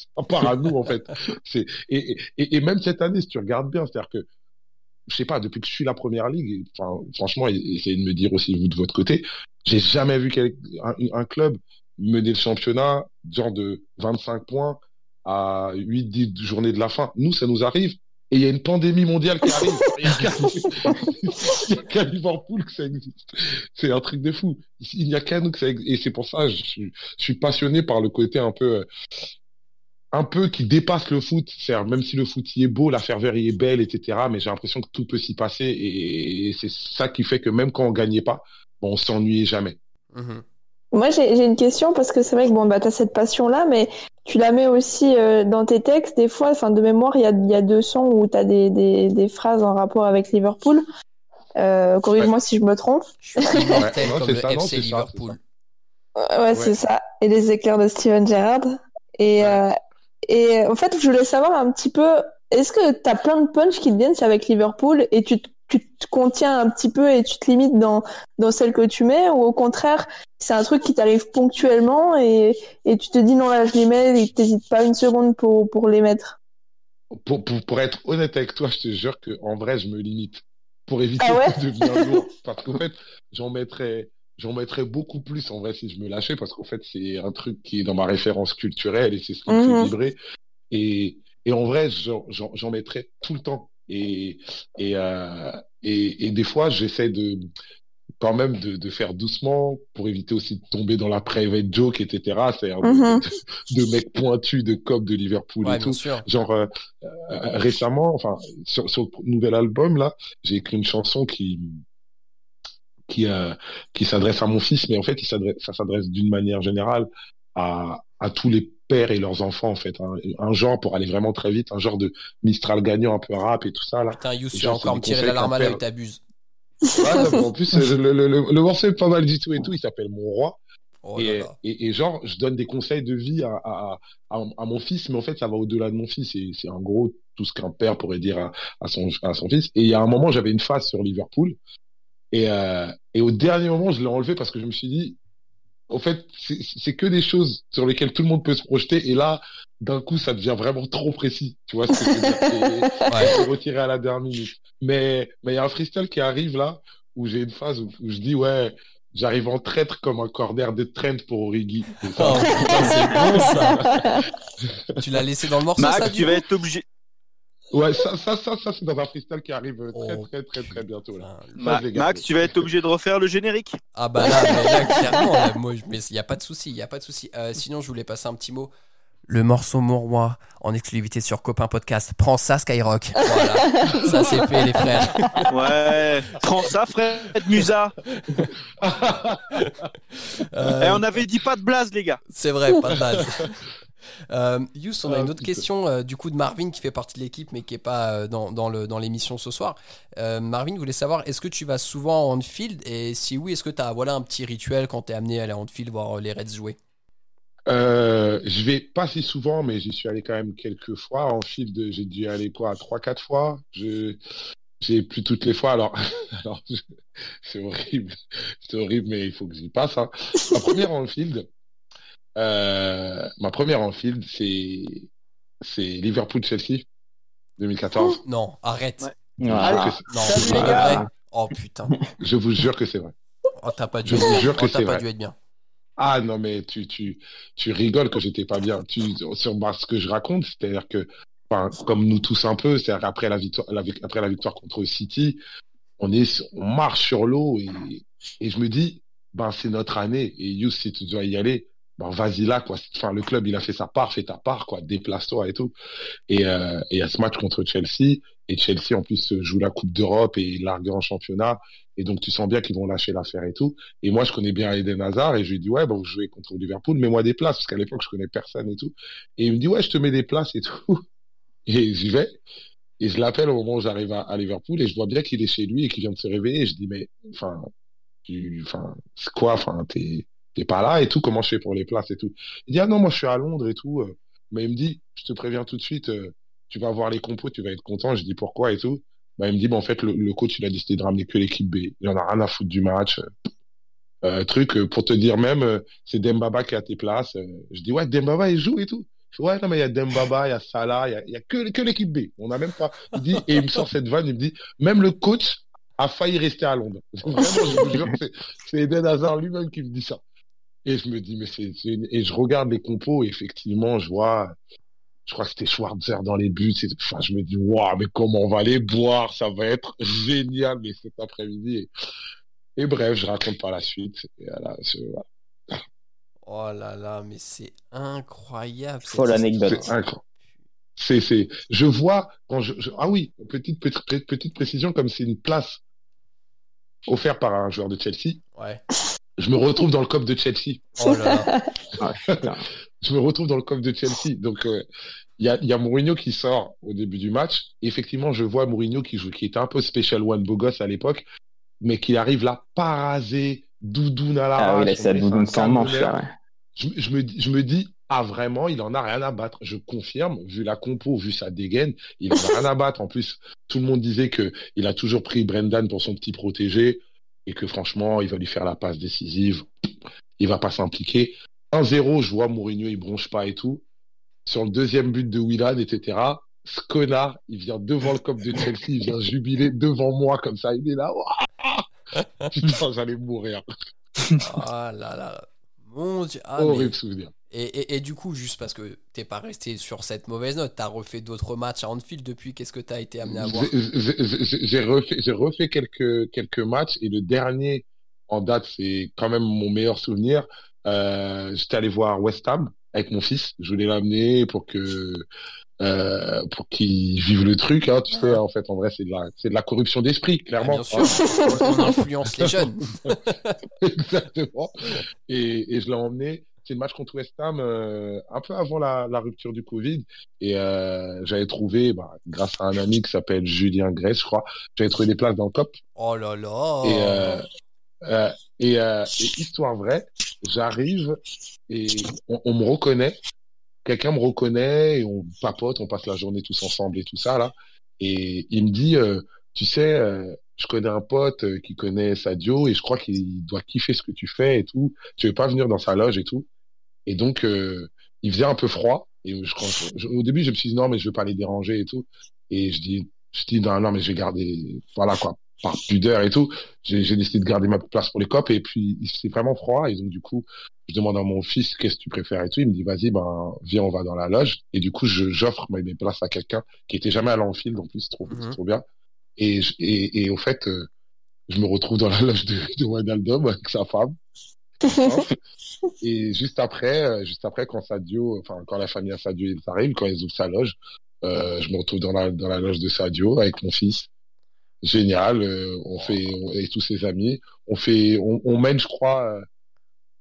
à nous, en fait? [LAUGHS] Et, même cette année, si tu regardes bien, c'est-à-dire que, je sais pas, depuis que je suis la première ligue, enfin, franchement, essayez de me dire aussi, vous, de votre côté, j'ai jamais vu un, un club mener le championnat, genre de 25 points à 8-10 journées de la fin. Nous, ça nous arrive et il y a une pandémie mondiale qui arrive. [LAUGHS] Il n'y a qu'à [LAUGHS] Liverpool que ça existe. C'est un truc de fou. Il n'y a qu'à nous que ça existe. Et c'est pour ça que je suis, je suis passionné par le côté un peu, un peu qui dépasse le foot. Même si le foot y est beau, la ferveur y est belle, etc. Mais j'ai l'impression que tout peut s'y passer. Et, c'est ça qui fait que même quand on gagnait pas, bon, on s'ennuyait jamais. Mm-hmm. Moi, j'ai une question parce que c'est vrai que bon, bah, tu as cette passion-là, mais tu la mets aussi euh, dans tes textes. Des fois, enfin, de mémoire, il y a, y a deux sons où tu as des, des, des, phrases en rapport avec Liverpool. Euh, Corrige-moi si je me trompe. Je suis [LAUGHS] immortel comme le FC Liverpool. Ouais, c'est ça. Et les éclairs de Steven Gerrard. Et, euh, et en fait, je voulais savoir un petit peu, est-ce que tu as plein de punch qui te viennent avec Liverpool et tu te tu te contiens un petit peu et tu te limites dans, dans celle que tu mets ou au contraire, c'est un truc qui t'arrive ponctuellement et, et tu te dis non là je les mets et t'hésites pas une seconde pour, pour les mettre. Pour, pour, pour, être honnête avec toi, je te jure que en vrai je me limite. Pour éviter ah de devenir [LAUGHS] lourd. Parce qu'en fait j'en mettrais j'en mettrais beaucoup plus en vrai si je me lâchais parce qu'en fait c'est un truc qui est dans ma référence culturelle et c'est ce qui me fait mhm. vibrer. Et, et en vrai j'en mettrais tout le temps et et, euh, et, et des fois j'essaie de quand même de, de, faire doucement pour éviter aussi de tomber dans la private joke, etc. C'est mm -hmm. de, de, mecs pointus de cop de Liverpool et tout. Genre euh, euh, récemment, enfin sur, sur, le nouvel album là, j'ai écrit une chanson qui qui euh, qui s'adresse à mon fils, mais en fait, il s'adresse, ça s'adresse d'une manière générale à, à tous les pères et leurs enfants en fait. hein. Un genre pour aller vraiment très vite, un genre de Mistral gagnant un peu rap et tout ça là. Putain, Youss, Et tu encore me tirer conseils la larme à l'œil, t'abuses. Ouais, en plus, [LAUGHS] euh, le, le, le, le morceau est pas mal du tout et tout. Il s'appelle Mon Roi. Oh et, là. et, et genre, je donne des conseils de vie à, à, à, à mon fils, mais en fait, ça va au-delà de mon fils. Et c'est en gros tout ce qu'un père pourrait dire à, à, son, à son fils. Et il y a un moment, j'avais une phase sur Liverpool. Et, euh, et au dernier moment, je l'ai enlevé parce que je me suis dit, en fait, c'est c'est que des choses sur lesquelles tout le monde peut se projeter. Et là, d'un coup, ça devient vraiment trop précis. Tu vois ce que je veux dire? C'est- [LAUGHS] Ouais. c'est retiré à la dernière minute. Mais mais il y a un freestyle qui arrive là où j'ai une phase où, où je dis ouais, j'arrive en traître comme un corner de Trent pour Origi. Ça, Oh c'est bon ça. [LAUGHS] Tu l'as laissé dans le morceau, Max, tu vas être obligé. Ouais, ça, ça, ça, ça c'est dans un freestyle qui arrive très, Oh, très, très, très bientôt là. Ma-. Max, tu vas être obligé de refaire le générique. Ah bah là, mais là clairement, là, moi, je- mais il y a pas de souci, il y a pas de souci. Euh, sinon, je voulais passer un petit mot. Le morceau Mon Roi en exclusivité sur Copain Podcast. Prends ça, Skyrock. Voilà, [LAUGHS] ça c'est fait, les frères. Ouais, prends ça, Fred Musa. [LAUGHS] Euh, Et on avait dit pas de blase, les gars. C'est vrai, pas de base. [LAUGHS] Euh, Yous, on a Ah, une autre question euh, du coup de Marvin qui fait partie de l'équipe mais qui est pas euh, dans, dans le- dans l'émission ce soir. Euh, Marvin voulait savoir est-ce que tu vas souvent en field et si oui, est-ce que tu as voilà, un petit rituel quand tu es amené à aller en field voir les Reds jouer? Je vais pas si souvent, mais j'y suis allé quand même quelques fois. En fil de, j'ai dû aller quoi, trois, quatre fois. Je, j'ai plus toutes les fois. Alors, [LAUGHS] alors, je- c'est horrible, c'est horrible, mais il faut que j'y passe. Hein. Ma première en field, euh, ma première en field, c'est, c'est Liverpool-Chelsea 2014. Non, arrête. Ouais. Ah. Non, c'est vrai. Oh putain. Je vous jure que c'est vrai. Oh, t'as pas dû Je être vous bien. jure que Oh, t'as c'est pas vrai. dû être bien. Ah non mais tu tu tu rigoles que j'étais pas bien. Tu sur bah, ce que je raconte, c'est-à-dire que enfin comme nous tous un peu, c'est-à-dire après la victoire la après la victoire contre City, on est on marche sur l'eau et et je me dis ben c'est notre année et Yous si tu dois y aller, vas-y là quoi. Enfin le club il a fait sa part, fais ta part quoi, déplace-toi et tout. Et euh, et à ce match contre Chelsea et Chelsea en plus joue la Coupe d'Europe et largue en championnat et donc tu sens bien qu'ils vont lâcher l'affaire et tout. Et moi, je connais bien Eden Hazard et je lui dis, ouais, vous jouez contre Liverpool, mets-moi des places, parce qu'à l'époque, je connais personne et tout. Et il me dit, ouais, je te mets des places et tout. [LAUGHS] Et j'y vais. Et je l'appelle au moment où j'arrive à, Liverpool et je vois bien qu'il est chez lui et qu'il vient de se réveiller. Et je dis, mais, enfin, enfin, c'est quoi, enfin, t'es, t'es pas là et tout, comment je fais pour les places et tout. Il dit, ah non, moi, je suis à Londres et tout. euh. Mais il me dit, je te préviens tout de suite, euh, tu vas voir les compos, tu vas être content. Je dis, pourquoi et tout. Bah, il me dit, bah, en fait, le, coach, il a décidé de ramener que l'équipe B. Il en a rien à foutre du match. Euh, truc, euh, pour te dire même, c'est Dembaba qui à tes places. Je dis, ouais, Dembaba, il joue et tout. Ouais, non, mais il y a Dembaba, il y a Salah, il y a, a que, l'équipe B. On n'a même pas. Il dit, et il me sort cette vanne, il me dit, même le coach a failli rester à Londres. [LAUGHS] C'est Eden Hazard lui-même qui me dit ça. Et je me dis, mais c'est, et je regarde les compos, et effectivement, je vois, je crois que c'était Schwarzer dans les buts. Enfin, je me dis, waouh, mais comment on va aller boire? Ça va être génial, mais cet après-midi. Et, et bref, je raconte par la suite. Et voilà, je- voilà. Oh là là, mais c'est incroyable. Folle anecdote. C'est incroyable. C'est, c'est, je vois quand je, je- ah oui, petite, petite, petite précision, comme c'est une place offerte par un joueur de Chelsea, Ouais. Je me retrouve dans le COP de Chelsea. Oh là là. [LAUGHS] Putain. je me retrouve dans le coffre de Chelsea. Donc, euh, il y, a, il y a Mourinho qui sort au début du match. Effectivement, je vois Mourinho qui joue, qui était un peu special one beau gosse à l'époque, mais qui arrive là, parasé, doudoune à la Ah oui, là, doudoune un sans manche, là, ouais. Je, je me, dis- je me dis, ah vraiment, il en a rien à battre. Je confirme, vu la compo, vu sa dégaine, il en a rien à battre. En plus, tout le monde disait que il a toujours pris Brendan pour son petit protégé et que franchement, il va lui faire la passe décisive. Il va pas s'impliquer. 1-0, je vois Mourinho, il bronche pas et tout. Sur le deuxième but de Willan, etc. Ce connard, il vient devant le cop de Chelsea, il vient jubiler devant moi comme ça. Il est là. Putain, [LAUGHS] j'allais mourir. Oh là là. Mon dieu. Ah, mais- Horrible souvenir. Et, et, et du coup, juste parce que t'es pas resté sur cette mauvaise note, t'as refait d'autres matchs à Anfield depuis, qu'est-ce que t'as été amené à voir? J'ai- refait, refait quelques, quelques matchs et le dernier en date, c'est quand même mon meilleur souvenir. Euh, j'étais allé voir West Ham avec mon fils. Je voulais l'amener pour que, euh, pour qu'ils vivent le truc. Hein, tu sais, en fait, en vrai, c'est de la, c'est de la corruption d'esprit, clairement. Bien sûr, on influence les jeunes. [LAUGHS] Exactement. Et, et je l'ai emmené. C'est le match contre West Ham euh, un peu avant la, la rupture du Covid. Et euh, j'avais trouvé, bah, grâce à un ami qui s'appelle Julien Grèce, je crois, j'avais trouvé des places dans le COP. Oh là là Et, euh, et, et histoire vraie, j'arrive et on, on me reconnaît. Quelqu'un me reconnaît et on papote, on passe la journée tous ensemble et tout ça là. Et il me dit, tu sais, je connais un pote qui connaît Sadio et je crois qu'il doit kiffer ce que tu fais et tout. Tu veux pas venir dans sa loge et tout? Et donc euh, il faisait un peu froid. Et je, au début je me suis dit non mais je veux pas les déranger et tout. Et je dis, je dis non non mais je vais garder, voilà quoi, par pudeur et tout. J'ai décidé de garder ma place pour les copes et puis c'est vraiment froid et donc du coup je demande à mon fils qu'est-ce que tu préfères et tout. Il me dit vas-y ben viens on va dans la loge et du coup j'offre mes places à quelqu'un qui était jamais allé en field en plus c'est trop, c'est trop bien. Et, et, et au fait, euh, je me retrouve dans la loge de, de Wijnaldum avec sa femme. [LAUGHS] et juste après, euh, juste après, quand Sadio, enfin, quand la famille à Sadio ils arrivent, quand ils ouvrent sa loge, euh, je me retrouve dans la, dans la loge de Sadio avec mon fils. Génial, euh, on fait, on- tous ses amis. On fait, on, on mène, je crois, euh,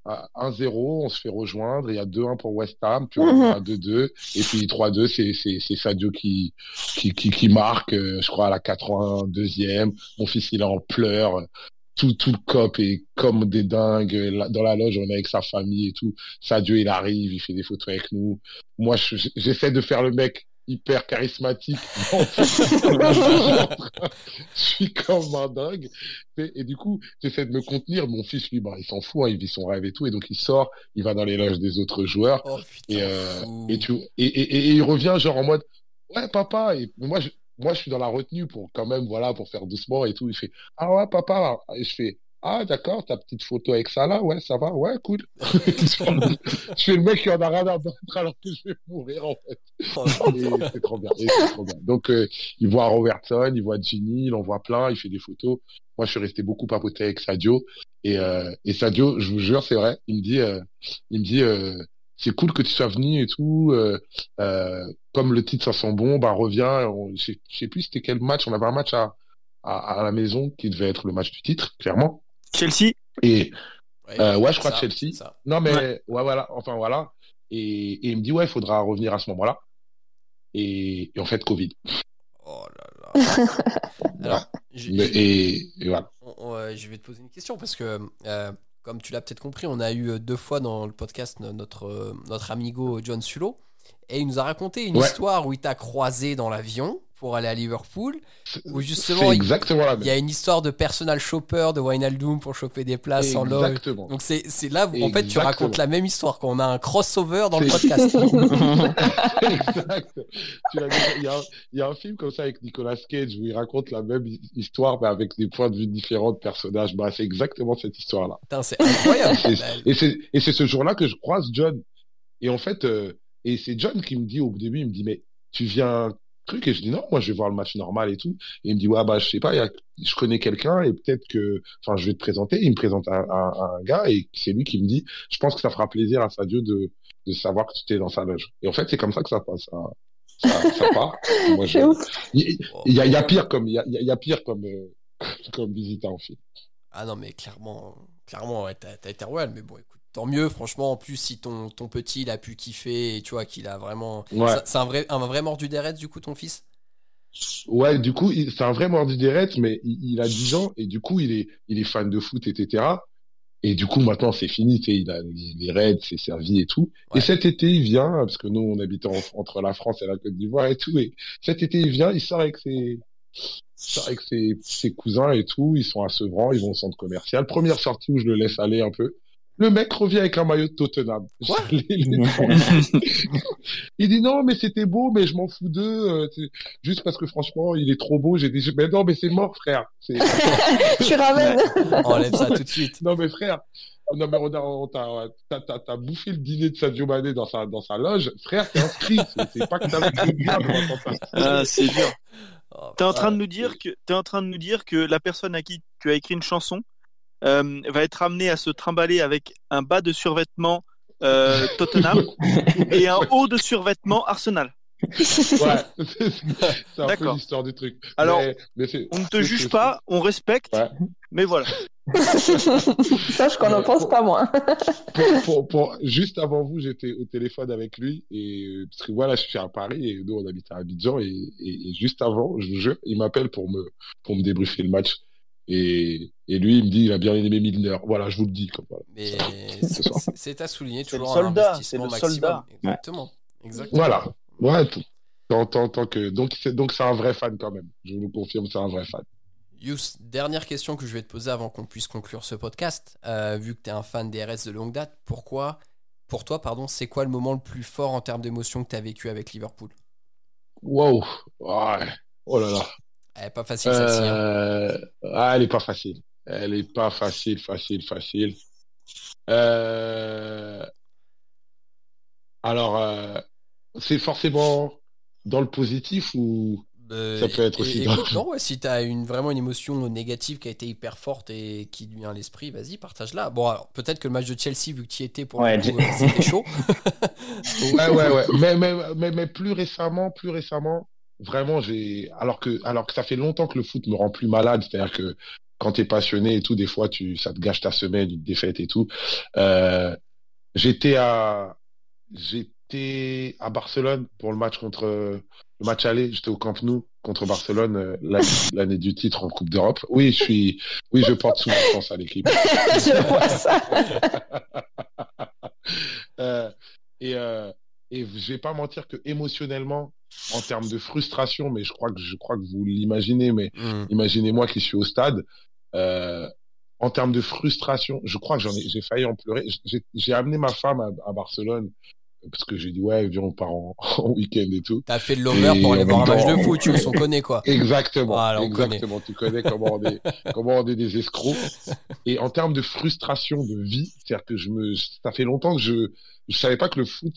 à 1-0, on se fait rejoindre, il y a 2-1 pour West Ham, puis on Mhm. a 2-2, et puis 3-2, c'est, c'est, c'est Sadio qui, qui, qui, qui marque, euh, je crois, à la 82e. Mon fils, il est en pleurs. Tout, tout le cop est comme des dingues. Dans la loge, on est avec sa famille et tout. Sadio, il arrive, il fait des photos avec nous. Moi, je- j'essaie de faire le mec hyper charismatique. [LAUGHS] je suis comme un dingue. Et, et du coup, j'essaie de me contenir. Mon fils, lui, bah, il s'en fout, hein, il vit son rêve et tout. Et donc, il sort, il va dans les loges des autres joueurs. Oh Et, euh, et, tu, et, et, et il revient genre en mode ouais papa et moi je, moi je suis dans la retenue pour quand même voilà pour faire doucement et tout. Il fait ah ouais papa et je fais ah d'accord ta petite photo avec ça là ouais ça va ouais cool [LAUGHS] je fais le mec qui en a rien à battre alors que je vais mourir en fait. Oh, c'est trop bien trop donc euh, il voit Robertson il voit Ginny il en voit plein il fait des photos. Moi je suis resté beaucoup papoté avec Sadio. Et euh, et Sadio je vous jure c'est vrai il me dit euh, il me dit c'est cool que tu sois venu et tout. Euh, euh, comme le titre ça sent bon, bah reviens. On- Je sais, je sais plus c'était quel match. On avait un match à, à à la maison qui devait être le match du titre, clairement. Chelsea Et Ouais, euh, ouais, je crois ça, Chelsea. ça. Non mais ouais. voilà. Enfin voilà. Et, et il me dit ouais, il faudra revenir à ce moment-là. Et, et en fait Covid. Oh là là. Alors, [LAUGHS] je- Mais- je- et, et voilà. on- on- je vais te poser une question parce que, euh, comme tu l'as peut-être compris, on a eu euh, deux fois dans le podcast no- notre, euh, notre amigo John Sulo et il nous a raconté une Ouais. histoire où il t'a croisé dans l'avion pour aller à Liverpool. Où justement, il, exactement y a une histoire de personal shopper de Wijnaldum pour choper des places en loge. Exactement. Donc c'est là où en fait tu Exactement. racontes la même histoire qu'on a un crossover dans le podcast. [LAUGHS] [LAUGHS] exact. Tu Il y, a, il y a un film comme ça avec Nicolas Cage où il raconte la même hi- histoire mais avec des points de vue différents de personnages. Bah, c'est exactement cette histoire-là. C'est incroyable. [LAUGHS] Et c'est ce jour-là que je croise John. Et en fait, euh, et c'est John qui me dit au début, il me dit mais tu viens truc et je dis non, moi je vais voir le match normal et tout. Et il me dit ouais bah je sais pas, il y a, je connais quelqu'un et peut-être que, enfin je vais te présenter. Il me présente un, un, un gars et c'est lui qui me dit je pense que ça fera plaisir à Sadio de de savoir que tu étais dans sa loge. Et en fait c'est comme ça que ça passe. Ça, ça, ça part. [LAUGHS] Moi, je- C'est ouf. il y, a, il y a pire comme il y a, il y a pire comme euh, [LAUGHS] comme visiteur en film. Ah non, mais clairement, clairement, ouais, t'as t'as été royal, mais bon, écoute, tant mieux, franchement, en plus, si ton, ton petit, il a pu kiffer, et tu vois, qu'il a vraiment... Ouais. C'est- un vrai, un vrai mordu du coup, ton fils? Ouais, du coup, c'est un vrai mordu des Reds, mais il, il a 10 ans et du coup, il est, il est fan de foot, etc. Et du coup, maintenant, c'est fini, tu sais, il a les, Reds, c'est servi et tout. Ouais. Et cet été, il vient, parce que nous, on habite en- entre la France et la Côte d'Ivoire et tout. Et cet été, il vient, il sort avec ses, sort avec ses, ses cousins et tout. Ils sont à Sevran, ils vont au centre commercial. Première sortie où je le laisse aller un peu. Le mec revient avec un maillot de Tottenham. Quoi [LAUGHS] il dit non, mais c'était beau, mais je m'en fous d'eux. euh, juste parce que franchement, il est trop beau. J'ai dit, mais non, mais c'est mort, frère. C'est- [LAUGHS] tu ramènes. Enlève ça tout de suite. non, mais frère. Non, mais on a, on t'a, t'as, t'as, t'as bouffé le dîner de Sadio Mané dans sa, dans sa loge. Frère, t'es inscrit. C'est, c'est pas que t'as le Ah, c'est dur. Oh, T'es en train de nous dire que t'es en train de nous dire que la personne à qui tu as écrit une chanson euh, va être amenée à se trimballer avec un bas de survêtement euh, Tottenham et un [LAUGHS] haut de survêtement Arsenal. [LAUGHS] Ouais, [LAUGHS] c'est un peu D'accord. l'histoire du truc. Alors, Mais- mais c'est- On ne te juge pas, on respecte, Ouais. mais voilà. Sache qu'on n'en pense pas moins. pour, pour, pour- juste avant vous, j'étais au téléphone avec lui et euh, parce que voilà, je suis à Paris et nous on habite à Abidjan et, et, et juste avant, je vous jure, il m'appelle pour me pour me débriefer le match et, et lui il me dit il a bien aimé Milner. Voilà, je vous le dis comme voilà. Mais [LAUGHS] c'est- à souligner C'est le toujours soldat, un investissement c'est le maximum. soldat. Exactement. Exactement. Voilà. Ouais. Tant, tant, tant que donc c'est donc c'est un vrai fan quand même. Je vous le confirme, c'est un vrai fan. Yous, dernière question que je vais te poser avant qu'on puisse conclure ce podcast. Euh, vu que tu es un fan des RS de longue date, pourquoi, pour toi, pardon, c'est quoi le moment le plus fort en termes d'émotion que tu as vécu avec Liverpool? Wow. Ouais. Oh là là. Elle est pas facile celle-ci. hein. Euh, ah, elle est pas facile. Elle est pas facile, facile, facile. Euh, Alors, euh, c'est forcément dans le positif ou Euh, ça peut être aussi dans- non, ouais, si tu as une, vraiment une émotion négative qui a été hyper forte et qui te vient à l'esprit, vas-y, partage-la. Bon, alors peut-être que le match de Chelsea, vu que tu y étais pour Ouais, le coup, j'ai- c'était chaud. [LAUGHS] Ouais, ouais, ouais. Mais, mais, mais, mais plus récemment, plus récemment, vraiment, j'ai. Alors que, alors que ça fait longtemps que le foot me rend plus malade, c'est-à-dire que quand t'es passionné et tout, des fois, tu, ça te gâche ta semaine, une défaite et tout. Euh, j'étais à, j'étais à Barcelone pour le match contre, le match aller, j'étais au Camp Nou contre Barcelone euh, l'année du titre en Coupe d'Europe. Oui, je suis, oui, je porte souvent chance à l'équipe. [LAUGHS] je vois ça. [LAUGHS] Euh, et, euh, et je vais pas mentir que émotionnellement, en termes de frustration, mais je crois que je crois que vous l'imaginez, mais Hmm. imaginez moi qui suis au stade. euh, en termes de frustration, je crois que j'en ai, j'ai failli en pleurer. J'ai, amené ma femme à, à Barcelone parce que j'ai dit ouais, viens on part en, [LAUGHS] en week-end et tout. T'as fait de Et pour aller voir un match de foot, tu on [LAUGHS] connaît quoi. Exactement, Voilà, on exactement. Tu connais comment on est, [LAUGHS] comment on est des escrocs. Et en termes de frustration de vie, c'est-à-dire que je me, ça fait longtemps que je, je savais pas que le foot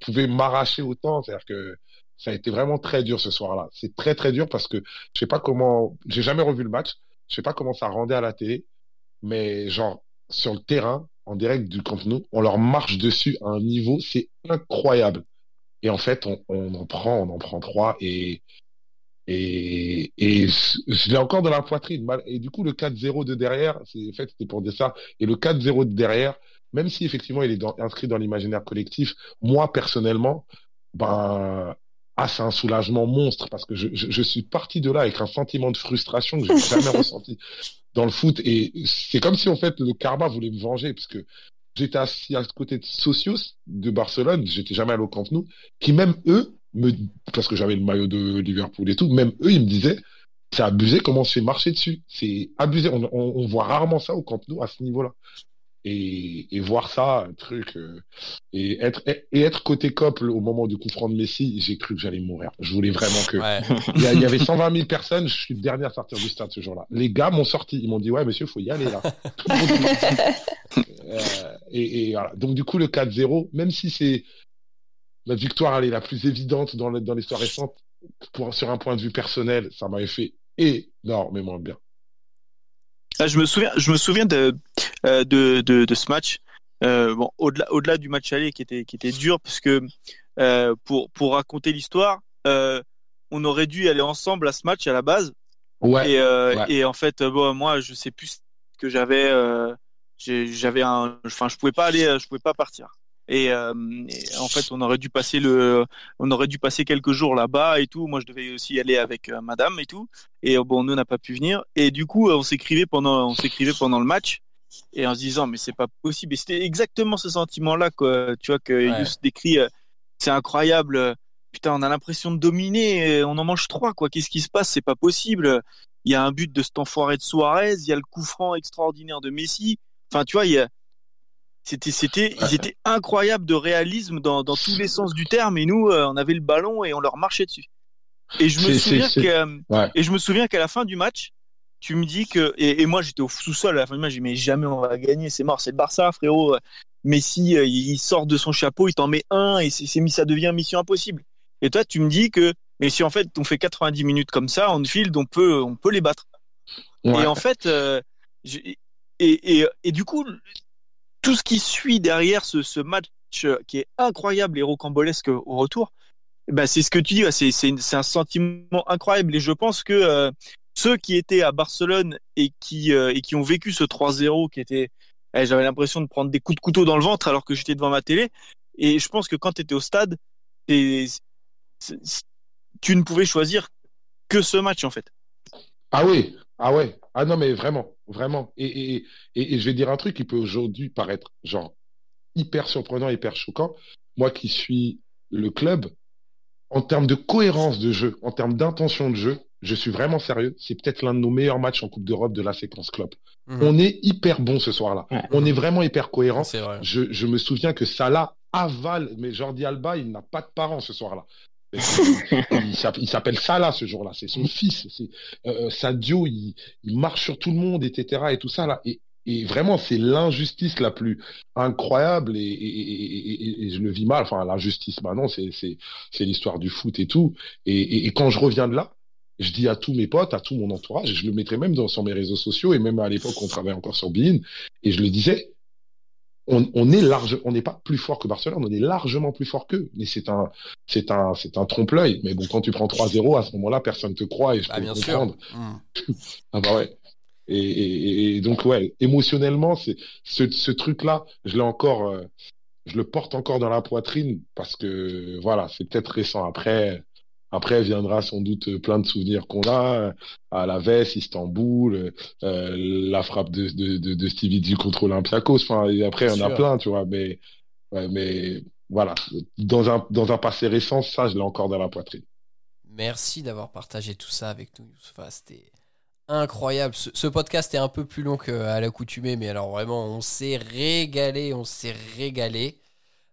pouvait m'arracher autant. C'est-à-dire que ça a été vraiment très dur ce soir-là. C'est très très dur parce que je sais pas comment, j'ai jamais revu le match. Je sais pas comment ça rendait à la télé, mais genre sur le terrain, en direct du Camp Nou, on leur marche dessus à un niveau, c'est incroyable. Et en fait, on, en prend, on en prend trois et et, je l'ai encore dans la poitrine. Et du coup, le 4-0 de derrière, c'est en fait c'était pour dire ça. Et le 4-0 de derrière, même si effectivement il est dans- inscrit dans l'imaginaire collectif, moi personnellement, ben ah c'est un soulagement monstre parce que je, je, je suis parti de là avec un sentiment de frustration que j'ai jamais [LAUGHS] ressenti dans le foot. Et c'est comme si en fait le karma voulait me venger parce que j'étais assis à côté de Socios de Barcelone, j'étais jamais allé au Camp Nou, qui même eux me parce que j'avais le maillot de Liverpool et tout, même eux ils me disaient c'est abusé comment on se fait marcher dessus, c'est abusé, on, on, on voit rarement ça au Camp Nou à ce niveau-là. Et, et voir ça, un truc, euh, et être et, et être côté couple au moment du coup franc de Messi, j'ai cru que j'allais mourir. Je voulais vraiment que Ouais. il y, a- il y avait 120 000 personnes, je suis le dernier à sortir du stade ce jour-là. Les gars m'ont sorti, ils m'ont dit ouais monsieur, faut y aller là. Tout le monde est parti. [LAUGHS] Euh, et, et voilà. Donc du coup le 4-0, même si c'est la victoire elle est la plus évidente dans l'histoire récente, pour, sur un point de vue personnel, ça m'avait fait énormément bien. Ah, je me souviens, je me souviens de, euh, de, de, de ce match. Euh, bon, au-delà, au-delà du match aller qui était, qui était dur, parce que euh, pour, pour raconter l'histoire, euh, on aurait dû aller ensemble à ce match à la base. Ouais. Et, euh, ouais. et en fait, euh, bon, moi, je sais plus ce que j'avais. euh, j'avais un, enfin, je pouvais pas aller, euh, je pouvais pas partir. Et, euh, et en fait, on aurait dû passer le, on aurait dû passer quelques jours là-bas et tout. Moi, je devais aussi y aller avec euh, Madame et tout. Et euh, bon, nous, n'a pas pu venir. Et du coup, euh, on s'écrivait pendant, on s'écrivait pendant le match. Et en se disant, mais c'est pas possible. Et c'était exactement ce sentiment-là, quoi. Tu vois, que Ouais. Yous décrit. c'est incroyable. Putain, on a l'impression de dominer. On en mange trois, quoi. Qu'est-ce qui se passe? C'est pas possible. Il y a un but de cet enfoiré de Suarez. Il y a le coup franc extraordinaire de Messi. Enfin, tu vois, il y a, c'était, c'était, ils étaient incroyables de réalisme dans, dans tous les sens du terme. Et nous, euh, on avait le ballon et on leur marchait dessus. Et je me souviens Ouais. et je me souviens qu'à la fin du match, tu me dis que, et, et moi j'étais au sous-sol à la fin du match, j'ai dit mais jamais on va gagner, c'est mort, c'est le Barça, frérot. Messi, euh, il sort de son chapeau, il t'en met un et c'est, ça devient mission impossible. Et toi, tu me dis que, mais si en fait on fait 90 minutes comme ça, on field, on peut, on peut les battre. Ouais. Et en fait, euh, et, et, et du coup, tout ce qui suit derrière ce, match euh, qui est incroyable et rocambolesque au retour, bah, c'est ce que tu dis, c'est, un sentiment incroyable. Et je pense que euh, ceux qui étaient à Barcelone et qui, euh, ont vécu ce 3-0 qui était, eh, j'avais l'impression de prendre des coups de couteau dans le ventre alors que j'étais devant ma télé. Et je pense que quand tu étais au stade, tu ne pouvais choisir que ce match en fait. Ah oui, ah ouais, ah non mais vraiment, vraiment. Et, et, et, et je vais dire un truc qui peut aujourd'hui paraître genre hyper surprenant, hyper choquant. Moi qui suis le club, en termes de cohérence de jeu, en termes d'intention de jeu, je suis vraiment sérieux. C'est peut-être l'un de nos meilleurs matchs en Coupe d'Europe de la séquence club. Mhm. On est hyper bon ce soir-là. On est vraiment hyper cohérent. C'est vrai. Je, je me souviens que Salah avale, mais Jordi Alba, il n'a pas de parents ce soir-là. Il s'appelle- Salah ce jour-là, c'est son fils. C'est, euh, Sadio, il, marche sur tout le monde, etc. Et tout ça là. Et, vraiment, c'est l'injustice la plus incroyable et, je le vis mal. Enfin, l'injustice, bah non, c'est, l'histoire du foot et tout. Et, quand je reviens de là, je dis à tous mes potes, à tout mon entourage, je le mettrai même sur mes réseaux sociaux et même à l'époque, on travaillait encore sur Bein, et je le disais, on, on est large, on n'est pas plus fort que Barcelone, on est largement plus fort qu'eux. Mais c'est un, c'est un, c'est un trompe-l'œil. Mais bon, quand tu prends 3-0, à ce moment-là, personne te croit et je Bah, peux bien sûr. comprendre. [LAUGHS] Ah bah ouais. Et, et- et donc ouais, émotionnellement, c'est ce, ce truc-là, je l'ai encore, euh, je le porte encore dans la poitrine parce que voilà, c'est peut-être récent. Après, après viendra sans doute plein de souvenirs qu'on a à la Veste, Istanbul, euh, la frappe de, de, de, de Stevie D contre Olympiakos. Enfin, et après, il y en a plein, tu vois. Mais, ouais, mais voilà, dans un dans un passé récent, ça, je l'ai encore dans la poitrine. Merci d'avoir partagé tout ça avec nous, Youssoupha. C'était incroyable. Ce, ce podcast est un peu plus long qu'à l'accoutumée, mais alors vraiment, on s'est régalé, on s'est régalé.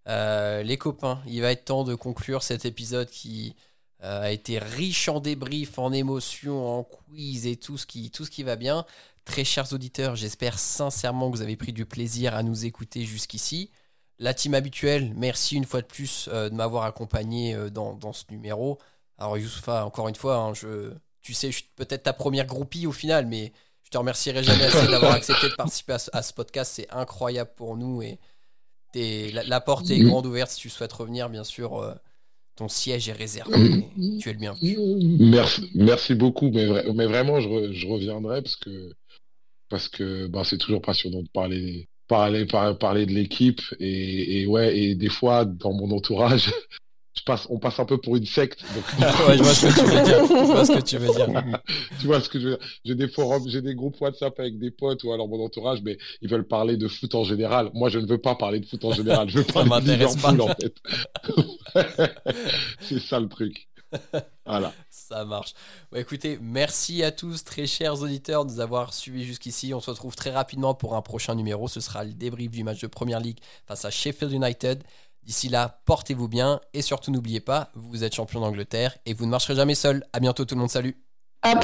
Euh, les copains, il va être temps de conclure cet épisode qui euh, a été riche en débriefs, en émotions, en quiz et tout ce qui, tout ce qui va bien. Très chers auditeurs, j'espère sincèrement que vous avez pris du plaisir à nous écouter jusqu'ici. La team habituelle, merci une fois de plus euh, de m'avoir accompagné euh, dans, dans ce numéro. Alors Youssoupha, encore une fois, hein, je, tu sais, je suis peut-être ta première groupie au final, mais je te remercierai jamais assez d'avoir [LAUGHS] accepté de participer à ce, à ce podcast. C'est incroyable pour nous et la porte est grande ouverte si tu souhaites revenir, bien sûr. Ton siège est réservé. tu es le bienvenu. Merci, merci beaucoup, mais, vra- mais vraiment, je, re- je reviendrai parce que parce que bah, c'est toujours passionnant de parler parler par- parler de l'équipe et, et ouais et des fois dans mon entourage, je passe on passe un peu pour une secte. donc- [LAUGHS] ouais, je vois ce que tu veux dire. Je vois ce que tu veux dire. [LAUGHS] tu vois ce que je veux dire J'ai des forums, j'ai des groupes WhatsApp avec des potes ou alors mon entourage, mais ils veulent parler de foot en général. Moi, je ne veux pas parler de foot en général. Je veux [LAUGHS] Ça parler de m'intéresse pas. Liverpool, en fait. c'est ça le truc. Voilà. Ça marche. Bah, écoutez, merci à tous, très chers auditeurs, de nous avoir suivis jusqu'ici. On se retrouve très rapidement pour un prochain numéro. Ce sera le débrief du match de Première League face à Sheffield United. D'ici là, portez-vous bien et surtout n'oubliez pas, vous êtes champion d'Angleterre et vous ne marcherez jamais seul. À bientôt tout le monde, salut. Up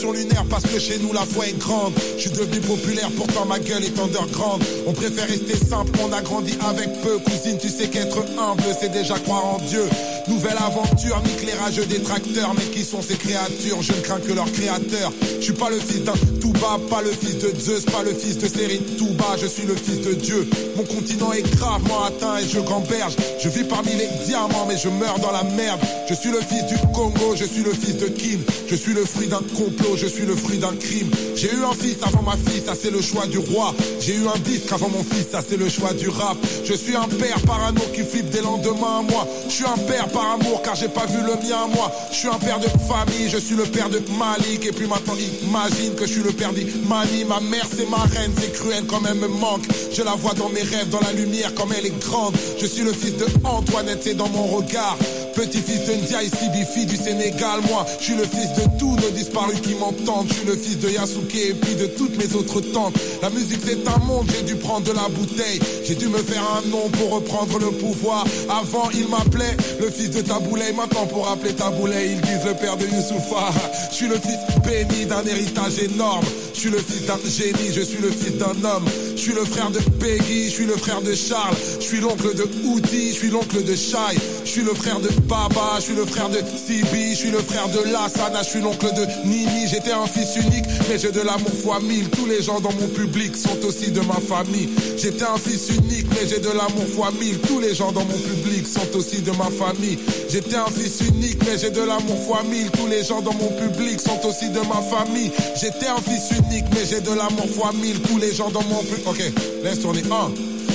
Lunaire parce que chez nous la foi est grande. Je suis devenu populaire, pourtant ma gueule est underground. On préfère rester simple, on a grandi avec peu. Cousine, tu sais qu'être humble, c'est déjà croire en Dieu. Nouvelle aventure, nique les rageux détracteurs. Mais qui sont ces créatures? Je ne crains que leur créateur. Je suis pas le fils d'un Touba, pas le fils de Zeus, pas le fils de Sérine Touba. Je suis le fils de Dieu. Mon continent est gravement atteint et je gamberge. Je vis parmi les diamants, mais je meurs dans la merde. Je suis le fils du Congo, je suis le fils de Kim. Je suis le fruit d'un complot, je suis le fruit d'un crime. J'ai eu un fils avant ma fille, ça c'est le choix du roi. J'ai eu un disque avant mon fils, ça c'est le choix du rap. Je suis un père parano qui flippe des lendemains à moi. Je suis un père par amour car j'ai pas vu le mien moi. Je suis un père de famille, je suis le père de Malik. Et puis maintenant imagine que je suis le père d'Imani. Ma mère c'est ma reine, c'est cruel quand même me manque. Je la vois dans mes rêves, dans la lumière comme elle est grande. Je suis le fils de Antoinette, c'est dans mon regard. Petit-fils de Ndiaye Sibifi du Sénégal, moi, je suis le fils de tous nos disparus qui m'entendent. Je suis le fils de Yasuke et puis de toutes mes autres tantes. La musique c'est un monde, j'ai dû prendre de la bouteille. J'ai dû me faire un nom pour reprendre le pouvoir. Avant, il m'appelait le fils de Taboulay. Maintenant, pour appeler Taboulay, ils disent le père de Youssoufa. Je suis le fils béni d'un héritage énorme. Je suis le fils d'un génie, je suis le fils d'un homme. Je suis le frère de Peggy, je suis le frère de Charles. Je suis l'oncle de Oudi, je suis l'oncle de Shai. Je suis le frère de Baba, je suis le frère de Sibi, je suis le frère de Lassana, je suis l'oncle de Nini. J'étais un fils unique, mais j'ai de l'amour fois mille. Tous les gens dans mon public sont aussi de ma famille. J'étais un fils unique, mais j'ai de l'amour fois mille. Tous les gens dans mon public sont aussi de ma famille. J'étais un fils unique, mais j'ai de l'amour fois mille. Tous les gens dans mon public sont aussi de ma famille. J'étais un fils unique, mais j'ai de l'amour fois mille. Tous les gens dans mon public. Ok, laisse tourner.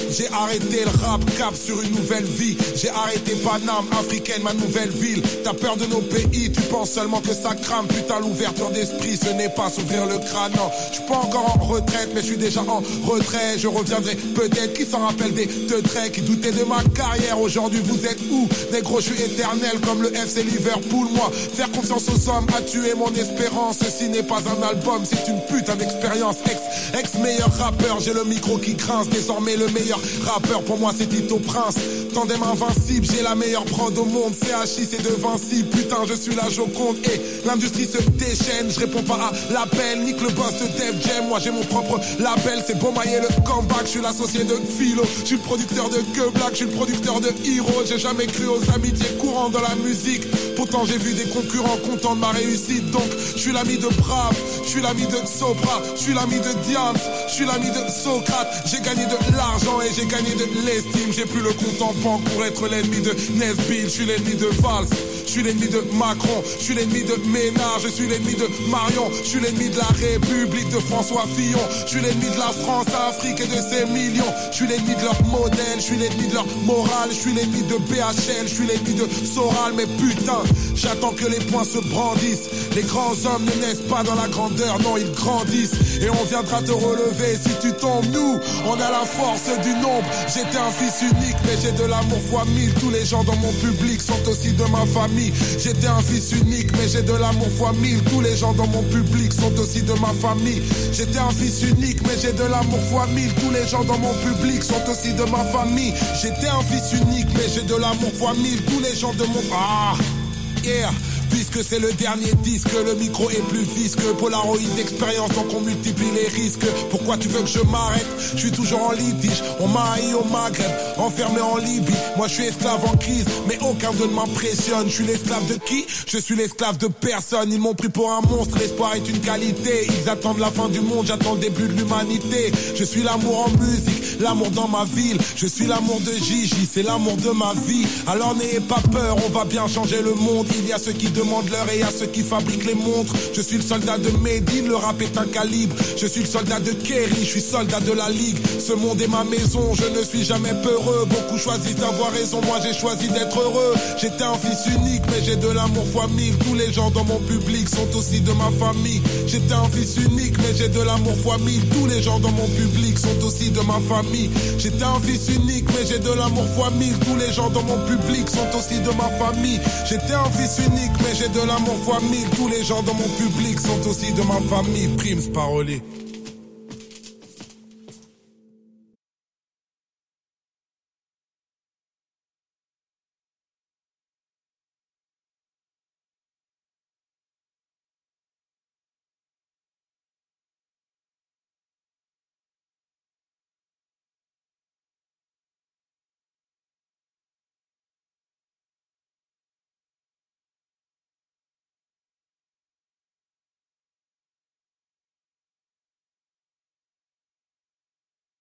J'ai arrêté le rap cap sur une nouvelle vie. J'ai arrêté Paname, africaine, ma nouvelle ville. T'as peur de nos pays, tu penses seulement que ça crame. Putain, l'ouverture d'esprit, ce n'est pas s'ouvrir le crâne. Non, je suis pas encore en retraite, mais je suis déjà en retrait. Je reviendrai peut-être. Qui s'en rappelle des traits qui doutaient de ma carrière Aujourd'hui, vous êtes où? Négro, je suis éternel comme le FC Liverpool. Moi, faire confiance aux hommes a tué mon espérance. Ceci n'est pas un album, c'est une putain d'expérience. Ex, ex meilleur rappeur, j'ai le micro qui grince. Désormais, le meilleur rappeur pour moi c'est Tito Prince. Tandem invincible, j'ai la meilleure prod au monde. CHI c'est de Vinci, putain je suis la Joconde. Et l'industrie se déchaîne, je réponds pas à l'appel. Nique le boss de Def Jam, moi j'ai mon propre label. C'est beau mailler le comeback, je suis l'associé de Philo. Je suis le producteur de Que Black, je suis le producteur de Hero J'ai jamais cru aux amitiés courantes dans la musique. Pourtant j'ai vu des concurrents contents de ma réussite. Donc je suis l'ami de Brave, je suis l'ami de Sopra Je suis l'ami de Diams, je suis l'ami de Socrate. J'ai gagné de l'argent et j'ai gagné de l'estime. J'ai plus le compte en banque pour être l'ennemi de Nesbill. Je suis l'ennemi de Valls. Je suis l'ennemi de Macron, je suis l'ennemi de Ménard, je suis l'ennemi de Marion, je suis l'ennemi de la République de François Fillon, je suis l'ennemi de la France, Afrique et de ses millions, je suis l'ennemi de leur modèle, je suis l'ennemi de leur morale, je suis l'ennemi de BHL, je suis l'ennemi de Soral, mais putain, j'attends que les poings se brandissent. Les grands hommes ne naissent pas dans la grandeur, non, ils grandissent, et on viendra te relever si tu tombes. Nous, on a la force du nombre. J'étais un fils unique, mais j'ai de l'amour fois mille. Tous les gens dans mon public sont aussi de ma famille. J'étais un fils unique, mais j'ai de l'amour fois mille. Tous les gens dans mon public sont aussi de ma famille. J'étais un fils unique, mais j'ai de l'amour fois mille. Tous les gens dans mon public sont aussi de ma famille. J'étais un fils unique, mais j'ai de l'amour fois mille. Tous les gens de mon... Ah, yeah. Puisque c'est le dernier disque, le micro est plus visque. Polaroid d'expérience, donc on multiplie les risques. Pourquoi tu veux que je m'arrête? Je suis toujours en litige. On m'a haï au Maghreb, enfermé en Libye. Moi je suis esclave en crise, mais aucun d'eux ne m'impressionne. Je suis l'esclave de qui? Je suis l'esclave de personne. Ils m'ont pris pour un monstre, l'espoir est une qualité. Ils attendent la fin du monde, j'attends le début de l'humanité. Je suis l'amour en musique, l'amour dans ma ville. Je suis l'amour de Gigi, c'est l'amour de ma vie. Alors n'ayez pas peur, on va bien changer le monde. Il y a ceux qui et à ceux qui fabriquent les montres. Je suis le soldat de Medine, le rap est un calibre. Je suis le soldat de Kerry, je suis soldat de la ligue. Ce monde est ma maison, je ne suis jamais peureux. Beaucoup choisissent d'avoir raison, moi j'ai choisi d'être heureux. J'étais un fils unique, mais j'ai de l'amour fois mille. Tous les gens dans mon public sont aussi de ma famille. J'étais un fils unique, mais j'ai de l'amour fois mille. Tous les gens dans mon public sont aussi de ma famille. J'étais un fils unique, mais j'ai de l'amour fois mille. Tous les gens dans mon public sont aussi de ma famille. J'étais un fils unique, j'ai de l'amour fois mille. Tous les gens dans mon public sont aussi de ma famille. Primes parolier.